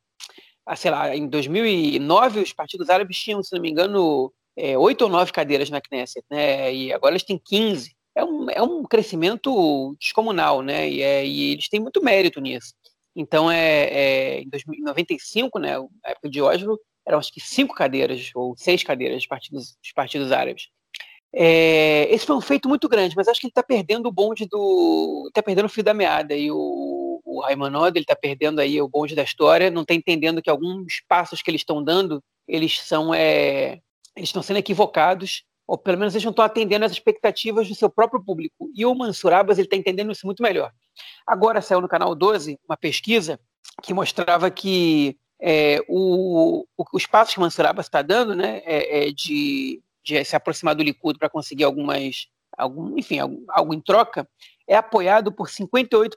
a sei lá, em 2009, os partidos árabes tinham, se não me engano, é, 8 ou 9 cadeiras na Knesset, né? e agora eles têm 15 é um, é um crescimento descomunal, né? E, é, e eles têm muito mérito nisso. Então, é, é em 1995, né, na época de Oslo, eram acho que cinco cadeiras ou seis cadeiras dos partidos, dos partidos árabes. É, esse foi um feito muito grande, mas acho que ele está perdendo o bonde do. está perdendo o fio da meada. E o, o Raimanod, ele está perdendo aí o bonde da história, não está entendendo que alguns passos que eles estão dando, eles são. É, eles estão sendo equivocados, ou pelo menos eles não estão atendendo as expectativas do seu próprio público. E o Mansur Abbas, está entendendo isso muito melhor. Agora saiu no canal 12 uma pesquisa que mostrava que é, o, o, os passos que o Mansur Abbas está dando, né, é, é de de se aproximar do Likud para conseguir algumas, algum, enfim, algo, algo em troca, é apoiado por 58%,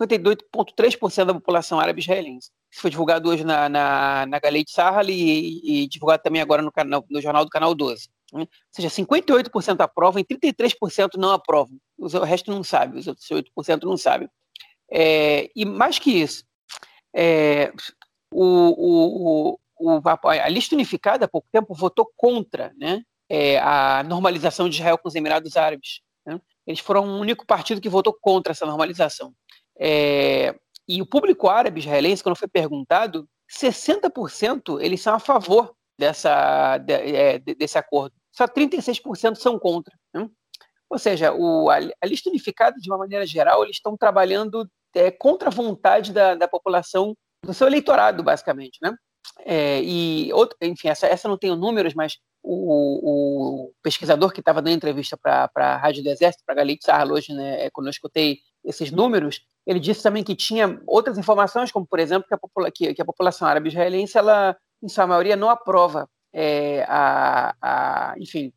52,3% da população árabe israelense. Isso foi divulgado hoje na, na, na Galei de Sahal e, e, divulgado também agora no, canal, no jornal do Canal 12. Né? Ou seja, 58% aprovam e 33% não aprovam. O resto não sabe, os outros 8% não sabem. É, e mais que isso, é, o, o, o, a lista unificada há pouco tempo votou contra né, é, a normalização de Israel com os Emirados Árabes. Né? Eles foram o único partido que votou contra essa normalização. É, e o público árabe israelense, quando foi perguntado, 60% eles são a favor dessa, de, é, desse acordo. Só 36% são contra. Né? Ou seja, o, a, a, lista unificada, de uma maneira geral, eles estão trabalhando é, contra a vontade da, da população, do seu eleitorado, basicamente. Né? É, e, outro, enfim, essa, essa não tenho números, mas o, o pesquisador que estava dando entrevista para a Rádio do Exército, para a Galit hoje, né, é, quando eu escutei esses números, ele disse também que tinha outras informações, como, por exemplo, que a, popula que, que a população árabe israelense, ela, em sua maioria, não aprova é, a, a, enfim,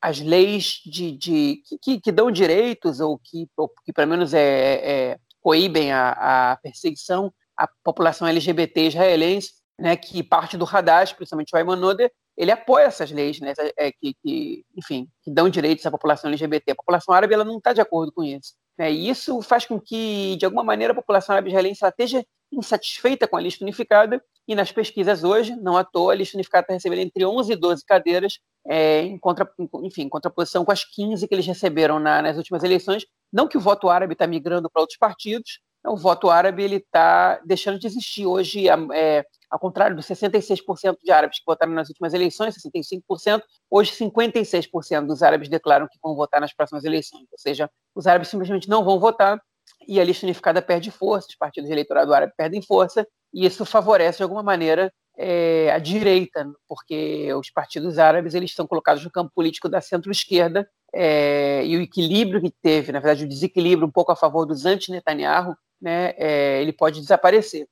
as leis de, de que, que, dão direitos ou que, ou que pelo menos é, é coíbem a, a perseguição à população LGBT israelense né, que parte do Haddad, principalmente o Ayman Noder, ele apoia essas leis, né, é, que, que, enfim, que dão direitos à população LGBT. A população árabe ela não está de acordo com isso. Né, e isso faz com que, de alguma maneira, a população árabe israelense esteja insatisfeita com a lista unificada, e nas pesquisas hoje, não à toa, a lista unificada está recebendo entre 11 e 12 cadeiras, é, em, contra, enfim, em contraposição com as 15 que eles receberam na, nas últimas eleições. Não que o voto árabe está migrando para outros partidos, o voto árabe ele está deixando de existir. Hoje, é, ao contrário dos 66% de árabes que votaram nas últimas eleições, 65%, hoje 56% dos árabes declaram que vão votar nas próximas eleições. Ou seja, os árabes simplesmente não vão votar e a lista unificada perde força, os partidos de eleitorado árabe perdem força, e isso favorece, de alguma maneira, é, a direita, porque os partidos árabes eles estão colocados no campo político da centro-esquerda, é, e o equilíbrio que teve, na verdade, o desequilíbrio um pouco a favor dos anti-Netanyahu, né, é, ele pode desaparecer.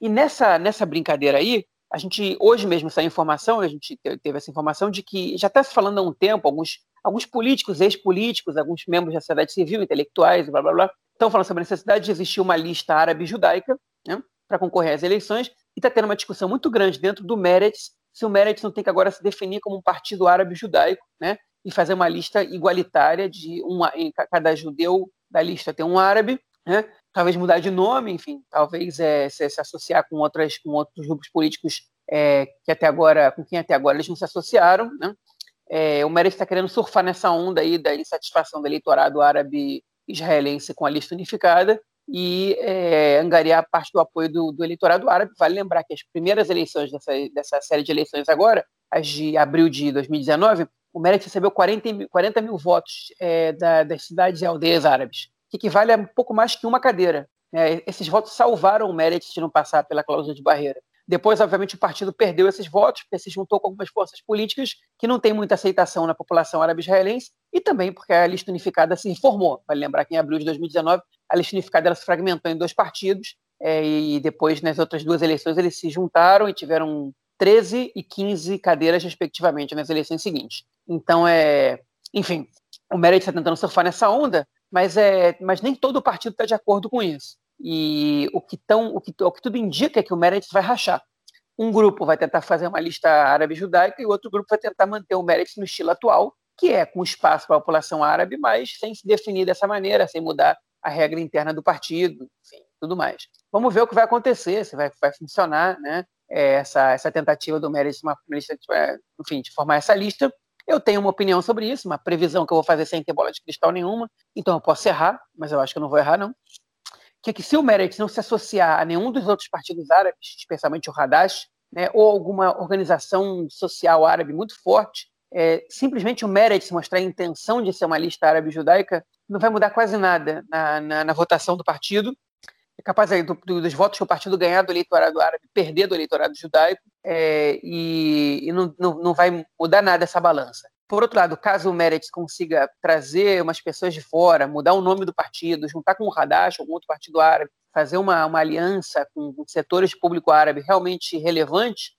E nessa, nessa brincadeira aí, a gente, hoje mesmo, essa informação, a gente teve essa informação de que já está se falando há um tempo, alguns, alguns políticos, ex-políticos, alguns membros da sociedade civil, intelectuais, blá blá blá, estão falando sobre a necessidade de existir uma lista árabe judaica né, para concorrer às eleições, e está tendo uma discussão muito grande dentro do Meretz, se o Meretz não tem que agora se definir como um partido árabe judaico, né, e fazer uma lista igualitária de um, cada judeu da lista tem um árabe, né? talvez mudar de nome, enfim, talvez é, se, se, associar com, outras, com outros grupos políticos é, que até agora, com quem até agora eles não se associaram. Né? É, o Meretz está querendo surfar nessa onda aí da insatisfação do eleitorado árabe israelense com a lista unificada e é, angariar parte do apoio do, do, eleitorado árabe. Vale lembrar que as primeiras eleições dessa, dessa série de eleições agora, as de abril de 2019, o Meretz recebeu 40 mil, 40 mil votos é, da, das cidades e aldeias árabes que equivale a um pouco mais que uma cadeira. É, esses votos salvaram o Meredith de não passar pela cláusula de barreira. Depois, obviamente, o partido perdeu esses votos, porque se juntou com algumas forças políticas que não têm muita aceitação na população árabe-israelense, e também porque a lista unificada se reformou. Vale lembrar que em abril de 2019, a lista unificada ela se fragmentou em dois partidos, é, e depois, nas outras duas eleições, eles se juntaram e tiveram 13 e 15 cadeiras, respectivamente, nas eleições seguintes. Então, é, enfim, o Meredith está tentando surfar nessa onda, mas, é, mas nem todo o partido está de acordo com isso. E o que, tão, o, que, o que tudo indica é que o Meredith vai rachar. Um grupo vai tentar fazer uma lista árabe-judaica e o outro grupo vai tentar manter o Meredith no estilo atual, que é com espaço para a população árabe, mas sem se definir dessa maneira, sem mudar a regra interna do partido, enfim, tudo mais. Vamos ver o que vai acontecer, se vai, vai funcionar né, é, essa, essa tentativa do Meredith, uma lista, enfim, de formar essa lista. Eu tenho uma opinião sobre isso, uma previsão que eu vou fazer sem ter bola de cristal nenhuma, então eu posso errar, mas eu acho que eu não vou errar, não. que é que se o Meretz não se associar a nenhum dos outros partidos árabes, especialmente o Hadash, né, ou alguma organização social árabe muito forte, é, simplesmente o Meretz mostrar a intenção de ser uma lista árabe judaica não vai mudar quase nada na, na, na votação do partido. É capaz do, do, dos votos que o partido ganhar do eleitorado árabe perder do eleitorado judaico é, e, e não, não, não vai mudar nada essa balança. Por outro lado, caso o Meretz consiga trazer umas pessoas de fora, mudar o nome do partido, juntar com o Hadash, algum outro partido árabe, fazer uma, uma aliança com setores de público árabe realmente relevantes,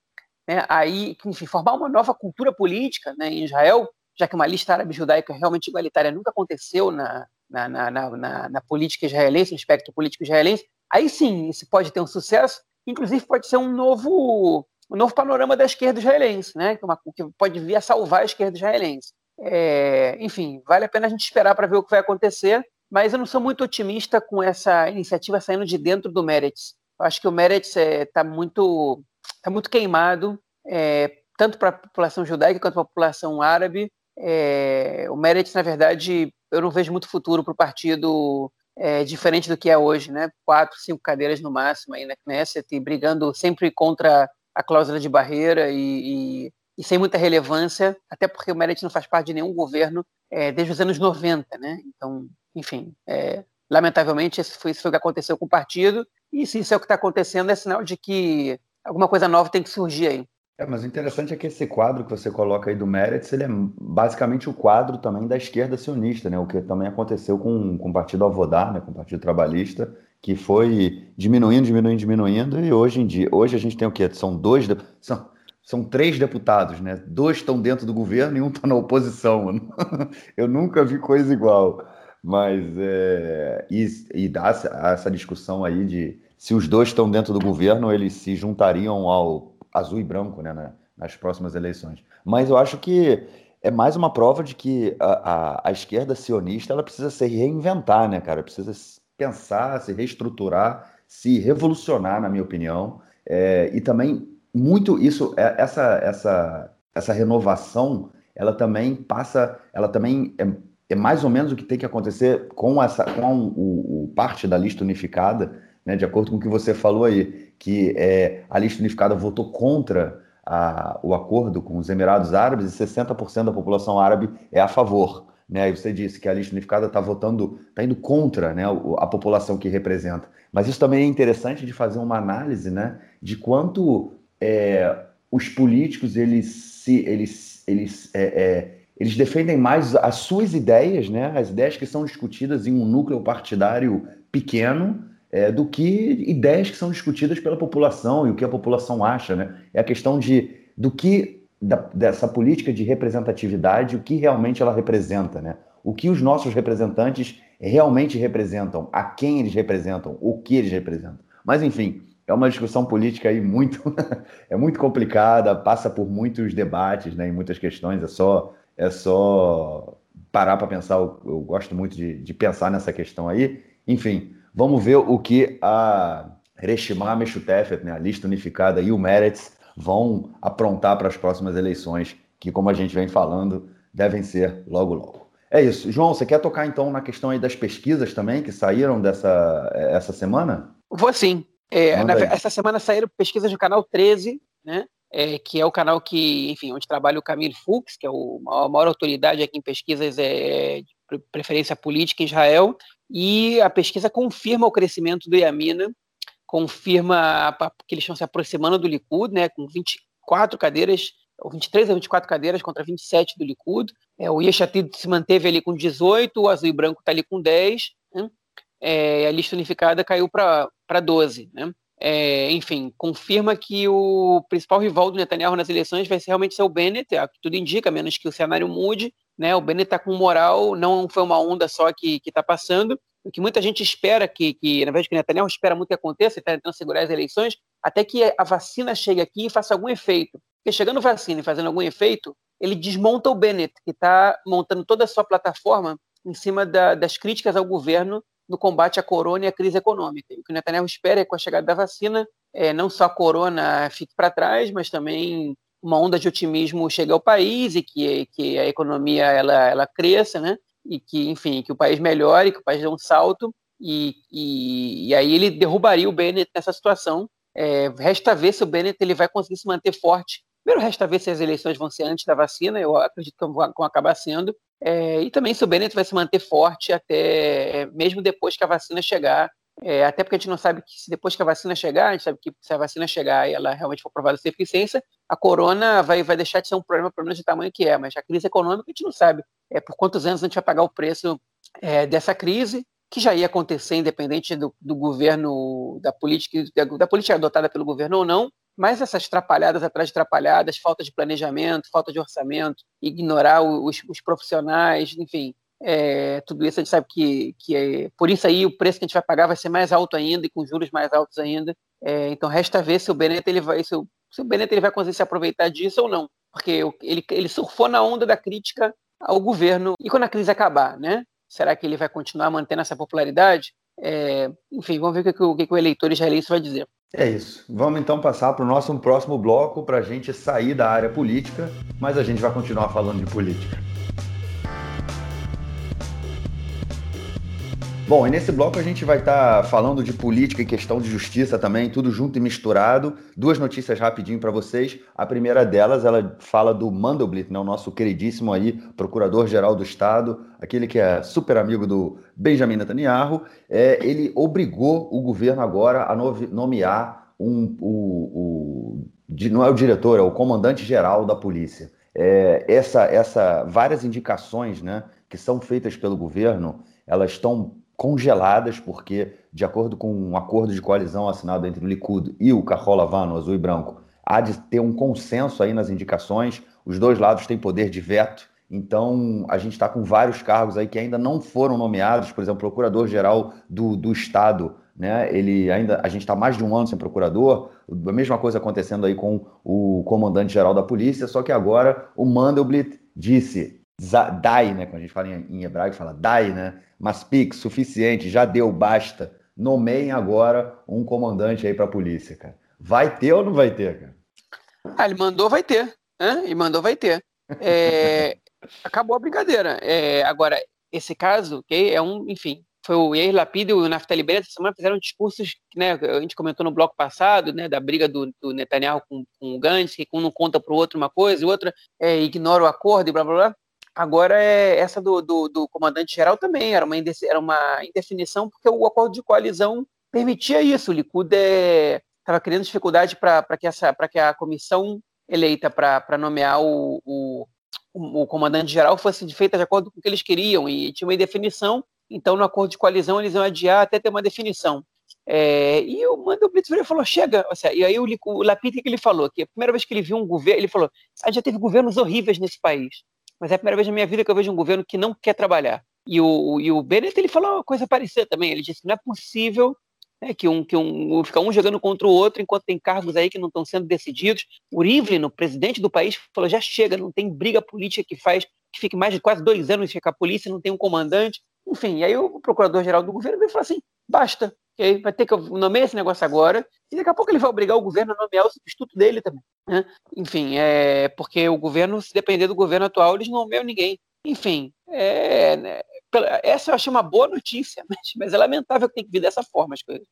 né, aí, enfim, formar uma nova cultura política né, em Israel, já que uma lista árabe judaica realmente igualitária nunca aconteceu na, na, na, na, na política israelense, no espectro político israelense, aí sim, isso pode ter um sucesso, inclusive pode ser um novo o novo panorama da esquerda israelense, né? que, é uma, que pode vir a salvar a esquerda israelense. É, enfim, vale a pena a gente esperar para ver o que vai acontecer, mas eu não sou muito otimista com essa iniciativa saindo de dentro do Meretz. Eu acho que o Meretz está é, tá muito, tá muito queimado, é, tanto para a população judaica quanto para a população árabe. É, o Meretz, na verdade, eu não vejo muito futuro para o partido é, diferente do que é hoje, né? Quatro, cinco cadeiras no máximo aí na Knesset, brigando sempre contra a cláusula de barreira e, e, e, sem muita relevância, até porque o Meredith não faz parte de nenhum governo é, desde os anos 90, né? Então, enfim, é, lamentavelmente, esse foi, esse foi o que aconteceu com o partido, e se isso é o que está acontecendo, é sinal de que alguma coisa nova tem que surgir aí. É, mas o interessante é que esse quadro que você coloca aí do Meretz, ele é basicamente o quadro também da esquerda sionista, né? O que também aconteceu com, com o Partido Avodar, né? Com o Partido Trabalhista, que foi diminuindo, diminuindo, diminuindo, e hoje em dia, hoje a gente tem o quê? São dois, são, são três deputados, né? Dois estão dentro do governo e um está na oposição. <laughs> Eu nunca vi coisa igual. Mas é, e, e dá essa discussão aí de se os dois estão dentro do governo, eles se juntariam ao azul e branco, né, nas próximas eleições. Mas eu acho que é mais uma prova de que a, a, a esquerda sionista ela precisa se reinventar, né, cara? Precisa pensar, se reestruturar, se revolucionar, na minha opinião. É, e também muito isso, é, essa, essa, essa renovação, ela também passa, ela também é, é mais ou menos o que tem que acontecer com essa, com o, o parte da lista unificada, né, de acordo com o que você falou aí, que é, a lista unificada votou contra a, o acordo com os Emirados Árabes e 60% da população árabe é a favor. Né? E você disse que a lista unificada está votando, está indo contra né, a população que representa. Mas isso também é interessante de fazer uma análise né, de quanto é, os políticos eles se eles, eles, é, é, eles defendem mais as suas ideias, né, as ideias que são discutidas em um núcleo partidário pequeno, é, do que ideias que são discutidas pela população e o que a população acha. Né? É a questão de do que da, dessa política de representatividade, o que realmente ela representa, né? O que os nossos representantes realmente representam, a quem eles representam, o que eles representam. Mas enfim, é uma discussão política aí muito <laughs> é muito complicada, passa por muitos debates, né, e muitas questões. É só é só parar para pensar. Eu, eu, gosto muito de, de pensar nessa questão aí. Enfim, vamos ver o que a Reshimah Meshutefet, né, a lista unificada e o Meretz vão aprontar para as próximas eleições, que, como a gente vem falando, devem ser logo, logo. É isso. João, você quer tocar então na questão aí das pesquisas também que saíram dessa essa semana? Vou sim. É, na, essa semana saíram pesquisas do canal 13, né? É, que é o canal que, enfim, onde trabalha o Camille Fuchs, que é o, a maior autoridade aqui em pesquisas é, de preferência política em Israel, e a pesquisa confirma o crescimento do Yamina confirma que eles estão se aproximando do Likud, né, com 24 cadeiras, ou 23 a 24 cadeiras contra 27 do Likud. É, o Yeshatid se manteve ali com 18, o Azul e Branco está ali com 10, né? é, a lista unificada caiu para 12. Né? É, enfim, confirma que o principal rival do Netanyahu nas eleições vai ser, realmente ser o Bennett, é o que tudo indica, menos que o cenário mude. Né? O Bennett está com moral, não foi uma onda só que está passando, o que muita gente espera que, que na verdade, que Netanyahu espera muito que aconteça, está tentando segurar as eleições, até que a vacina chegue aqui e faça algum efeito. Porque chegando vacina e fazendo algum efeito, ele desmonta o Bennett, que está montando toda a sua plataforma em cima da, das críticas ao governo no combate à corona e à crise econômica. O que Netanyahu espera é que com a chegada da vacina, é, não só a corona fique para trás, mas também uma onda de otimismo chegue ao país e que, que a economia ela, ela cresça, né? e que, enfim, que o país melhore, que o país dê um salto e, e, e aí ele derrubaria o Bennett nessa situação. É, resta ver se o Bennett ele vai conseguir se manter forte. Primeiro, resta ver se as eleições vão ser antes da vacina, eu acredito que vão acabar sendo. É, e também se o Bennett vai se manter forte até, é, mesmo depois que a vacina chegar. É, até porque a gente não sabe que se depois que a vacina chegar, a gente sabe que se a vacina chegar e ela realmente for provada ser eficiência, a corona vai, vai deixar de ser um problema, pelo menos de tamanho que é. Mas a crise econômica a gente não sabe é, por quantos anos a gente vai pagar o preço é, dessa crise que já ia acontecer independente do, do governo, da política, da, da, política adotada pelo governo ou não, mas essas trapalhadas atrás de trapalhadas, falta de planejamento, falta de orçamento, ignorar os, os profissionais, enfim, é, tudo isso a gente sabe que, que é, por isso aí o preço que a gente vai pagar vai ser mais alto ainda e com juros mais altos ainda. É, então resta ver se o Bennett ele vai, se o, se o Bennett ele vai conseguir se aproveitar disso ou não, porque ele, ele surfou na onda da crítica ao governo e quando a crise acabar, né? Será que ele vai continuar mantendo essa popularidade? É, enfim, vamos ver o que, o o eleitor israelense vai dizer. É isso. Vamos então passar para o nosso próximo bloco para a gente sair da área política, mas a gente vai continuar falando de política. Bom, e nesse bloco a gente vai estar tá falando de política e questão de justiça também, tudo junto e misturado. Duas notícias rapidinho para vocês. A primeira delas, ela fala do Mandelblit, né, o nosso queridíssimo aí, procurador-geral do Estado, aquele que é super amigo do Benjamin Netanyahu. É, ele obrigou o governo agora a nomear um, o, o, não é o diretor, é o comandante-geral da polícia. É, essa, essa, várias indicações né, que são feitas pelo governo, elas estão congeladas, porque, de acordo com um acordo de coalizão assinado entre o Likud e o Carrola Vano, azul e branco, há de ter um consenso aí nas indicações, os dois lados têm poder de veto, então a gente está com vários cargos aí que ainda não foram nomeados, por exemplo, procurador-geral do, do Estado, né? Ele ainda, a gente está mais de um ano sem procurador, a mesma coisa acontecendo aí com o comandante-geral da polícia, só que agora o Mandelblit disse, dai, né? Quando a gente fala em, em hebraico, fala dai, né? mas pique, suficiente, já deu, basta. Nomeiem agora um comandante aí para a polícia, cara. Vai ter ou não vai ter, cara? Ah, ele mandou, vai ter. Né? Ele mandou, vai ter. É... <laughs> Acabou a brincadeira. É... Agora, esse caso, okay, é um, enfim, foi o Yair Lapid e o Naftali Bennett essa semana fizeram discursos, né, a gente comentou no bloco passado, né, da briga do, do Netanyahu com, com o Gantz, que um não conta para o outro uma coisa e outra é, ignora o acordo e blá blá blá. Agora, é, essa do, do, do comandante-geral também era uma, era uma indefinição, porque o acordo de coalizão permitia isso. O Likud estava é, criando dificuldade para que, que a comissão eleita para nomear o, o, o comandante-geral fosse feita de acordo com o que eles queriam, e tinha uma indefinição, então no acordo de coalizão eles iam adiar até ter uma definição. É, e o Mandelblit falou, chega, ou seja, e aí o, o Lapid, que ele falou? Que a primeira vez que ele viu um governo, ele falou, a gente já teve governos horríveis nesse país mas é a primeira vez na minha vida que eu vejo um governo que não quer trabalhar. E o, e o Bennett ele falou uma coisa parecida também. Ele disse que não é possível né, que um que um fica um jogando contra o outro enquanto tem cargos aí que não estão sendo decididos. O Rivlin, o presidente do país, falou já chega, não tem briga política que faz que fique mais de quase dois anos com a polícia, não tem um comandante. Enfim, aí o procurador-geral do governo veio e falou assim: basta? Vai ter que nomear esse negócio agora, e daqui a pouco ele vai obrigar o governo a nomear o substituto dele também. Né? Enfim, é porque o governo, se depender do governo atual, eles não nomeiam ninguém. Enfim, é, né, essa eu achei uma boa notícia, <laughs> mas, mas é lamentável que tem que vir dessa forma as coisas.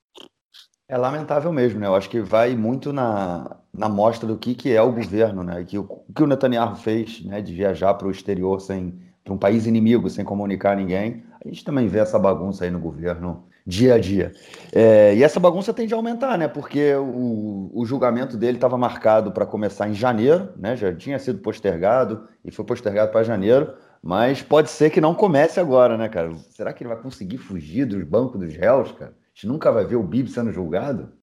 É lamentável mesmo, né? Eu acho que vai muito na, na mostra do que, que é o governo, né? Que o, o que o Netanyahu fez, né? De viajar para o exterior sem para um país inimigo, sem comunicar a ninguém. A gente também vê essa bagunça aí no governo dia a dia. É, e essa bagunça tende a aumentar, né? Porque o, o julgamento dele estava marcado para começar em janeiro, né? Já tinha sido postergado e foi postergado para janeiro, mas pode ser que não comece agora, né, cara? Será que ele vai conseguir fugir dos bancos dos réus, cara? A gente nunca vai ver o Bib sendo julgado?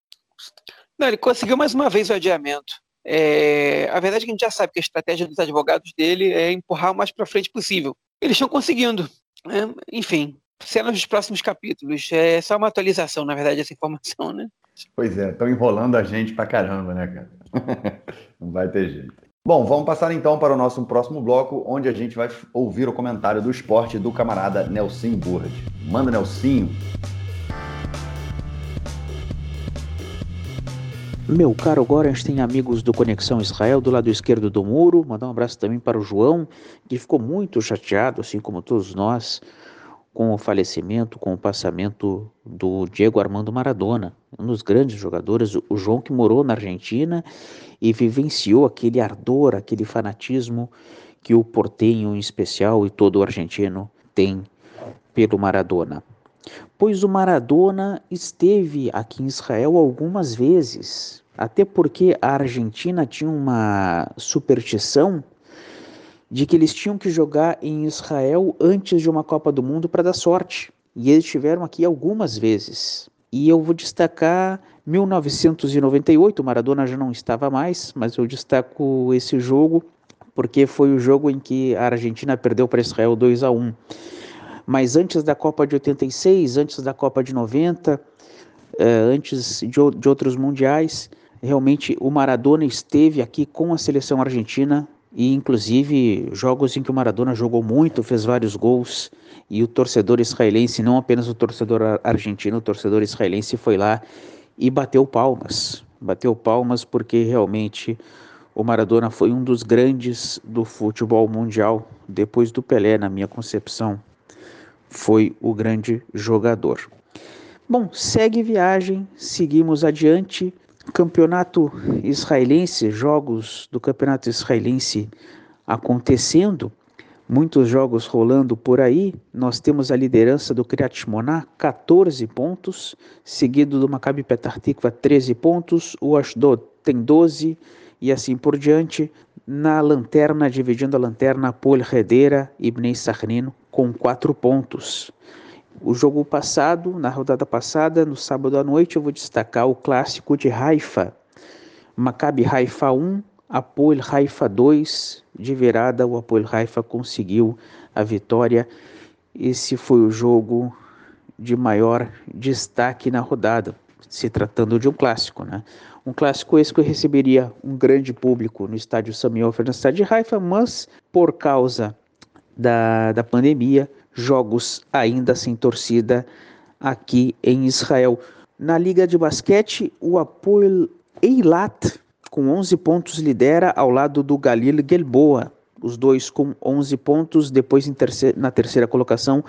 Não, ele conseguiu mais uma vez o adiamento. É, a verdade é que a gente já sabe que a estratégia dos advogados dele é empurrar o mais para frente possível. Eles estão conseguindo. Né? Enfim, cenas dos próximos capítulos. É só uma atualização, na verdade, essa informação, né? Pois é, estão enrolando a gente pra caramba, né, cara? <laughs> Não vai ter jeito. Bom, vamos passar então para o nosso próximo bloco, onde a gente vai ouvir o comentário do esporte do camarada Nelson Burd. Manda, Nelsinho. Meu caro Gorens tem amigos do Conexão Israel do lado esquerdo do muro. Mandar um abraço também para o João, que ficou muito chateado, assim como todos nós, com o falecimento, com o passamento do Diego Armando Maradona, um dos grandes jogadores, o João que morou na Argentina e vivenciou aquele ardor, aquele fanatismo que o portenho em especial e todo argentino tem pelo Maradona. Pois o Maradona esteve aqui em Israel algumas vezes, até porque a Argentina tinha uma superstição de que eles tinham que jogar em Israel antes de uma Copa do Mundo para dar sorte. E eles estiveram aqui algumas vezes. E eu vou destacar 1998, o Maradona já não estava mais, mas eu destaco esse jogo porque foi o jogo em que a Argentina perdeu para Israel 2 a 1. Mas antes da Copa de 86, antes da Copa de 90, eh, antes de outros mundiais, realmente o Maradona esteve aqui com a seleção argentina e inclusive jogos em que o Maradona jogou muito, fez vários gols e o torcedor israelense, não apenas o torcedor argentino, o torcedor israelense foi lá e bateu palmas. Bateu palmas porque realmente o Maradona foi um dos grandes do futebol mundial, depois do Pelé, na minha concepção. Foi o grande jogador. Bom, segue viagem, seguimos adiante. Campeonato israelense, jogos do campeonato israelense acontecendo, muitos jogos rolando por aí. Nós temos a liderança do Kriyat Shmona, 14 pontos, seguido do Maccabi Petah Tikva, 13 pontos, o Ashdod tem 12 e assim por diante. Na lanterna, dividindo a lanterna, Pol Redera e Bnei Sachnino com 4 pontos. O jogo passado, na rodada passada, no sábado à noite, eu vou destacar o clássico de Haifa. Maccabi Haifa 1, Apoel Haifa 2. De virada, o Apoel Haifa conseguiu a vitória. Esse foi o jogo de maior destaque na rodada, se tratando de um clássico, né? Um clássico esse que receberia um grande público no estádio no estádio de Haifa, mas por causa da, da pandemia, jogos ainda sem torcida aqui em Israel. Na Liga de Basquete, o Apoel Eilat, com 11 pontos, lidera ao lado do Galil Gelboa. Os dois com 11 pontos. Depois, terceira, na terceira colocação,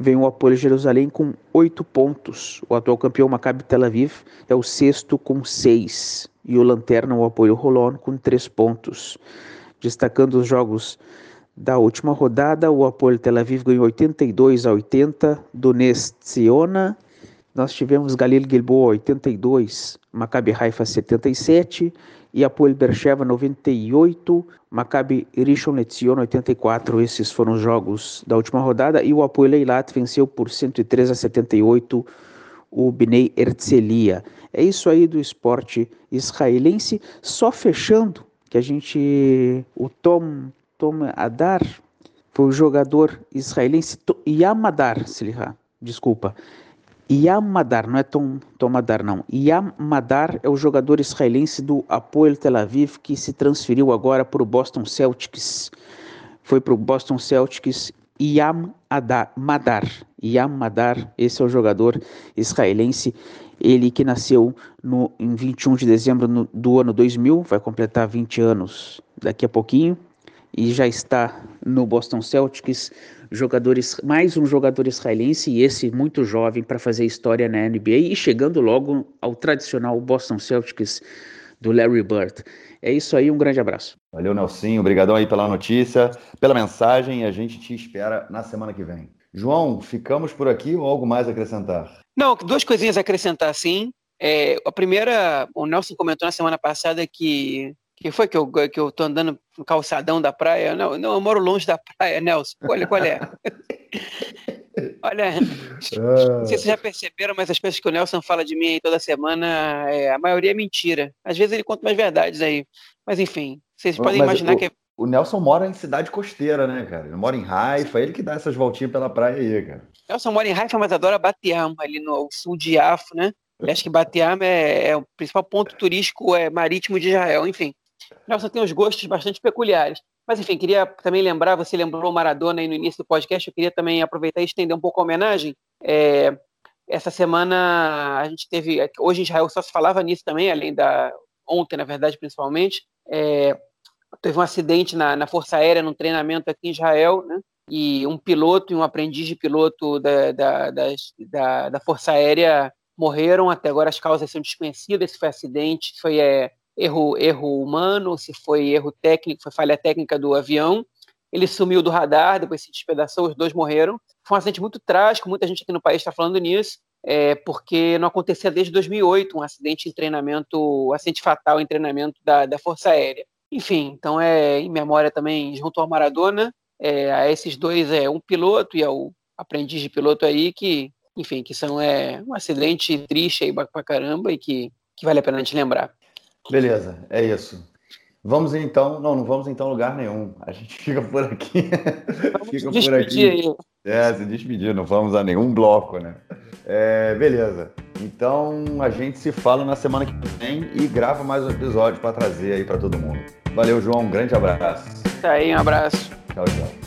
vem o Apoel Jerusalém com 8 pontos. O atual campeão Maccabi Tel Aviv é o sexto com 6. E o Lanterna, o Apoel Rolon, com 3 pontos. Destacando os jogos da última rodada, o Apoio Tel Aviv ganhou 82 a 80 do Nestiona. Nós tivemos Galil Gilboa 82, Maccabi Haifa 77 e Apoel Bercheva 98, Maccabi Rishon LeZion 84. Esses foram os jogos da última rodada e o Apoel Eilat venceu por 103 a 78 o Bnei Herzliya. É isso aí do esporte israelense. Só fechando que a gente o Tom Tom Adar foi o jogador israelense Yamadar, Sliha, desculpa. Yamadar, não é Tom, Tom Adar, não. Yamadar é o jogador israelense do Apoel Tel Aviv que se transferiu agora para o Boston Celtics. Foi para o Boston Celtics Yam Adar, Madar. Yam Madar, esse é o jogador israelense. Ele que nasceu no, em 21 de dezembro no, do ano 2000, vai completar 20 anos daqui a pouquinho e já está no Boston Celtics, jogadores, mais um jogador israelense e esse muito jovem para fazer história na NBA e chegando logo ao tradicional Boston Celtics do Larry Bird. É isso aí, um grande abraço. Valeu, Nelsinho, obrigadão aí pela notícia, pela mensagem e a gente te espera na semana que vem. João, ficamos por aqui ou algo mais a acrescentar? Não, duas coisinhas a acrescentar, sim. É, a primeira, o Nelson comentou na semana passada que que foi que eu, que eu tô andando no calçadão da praia? Não, não, eu moro longe da praia, Nelson. Olha qual é. <laughs> Olha, não sei se vocês já perceberam, mas as coisas que o Nelson fala de mim aí toda semana, é, a maioria é mentira. Às vezes ele conta mais verdades aí. Mas enfim, vocês podem mas imaginar o, que. O Nelson mora em cidade costeira, né, cara? Ele mora em Haifa, ele que dá essas voltinhas pela praia aí, cara. Nelson mora em Haifa, mas adora Batiam, ali no sul de Afo, né? acho que Batiam é, é, o principal ponto turístico é, marítimo de Israel, enfim. Nelson tem uns gostos bastante peculiares. Mas, enfim, queria também lembrar, você lembrou Maradona aí no início do podcast, eu queria também aproveitar e estender um pouco a homenagem. É, essa semana a gente teve, hoje em Israel só se falava nisso também, além da, ontem, na verdade, principalmente, é, teve um acidente na, na Força Aérea, num treinamento aqui em Israel, né? e um piloto e um aprendiz de piloto da, da, da, da Força Aérea morreram. Até agora as causas são desconhecidas. Se foi acidente, se foi é, erro, erro humano, se foi erro técnico, foi falha técnica do avião. Ele sumiu do radar, depois se despedaçou, os dois morreram. Foi um acidente muito trágico, muita gente aqui no país está falando nisso, é, porque não acontecia desde 2008 um acidente em treinamento, um acidente fatal em treinamento da, da Força Aérea. Enfim, então é em memória também, junto ao Maradona, é, a esses dois, é um piloto e ao aprendiz de piloto aí, que, enfim, que são é, um acidente triste aí pra caramba e que, que vale a pena a gente lembrar. Beleza, é isso. Vamos então, não, não vamos então lugar nenhum. A gente <laughs> fica por aqui. Vamos fica por aqui. Aí. É, se despedir, não vamos a nenhum bloco, né? É, beleza. Então a gente se fala na semana que vem e grava mais um episódio para trazer aí para todo mundo. Valeu, João. Um grande abraço. Tá aí, um abraço. Tchau, tchau.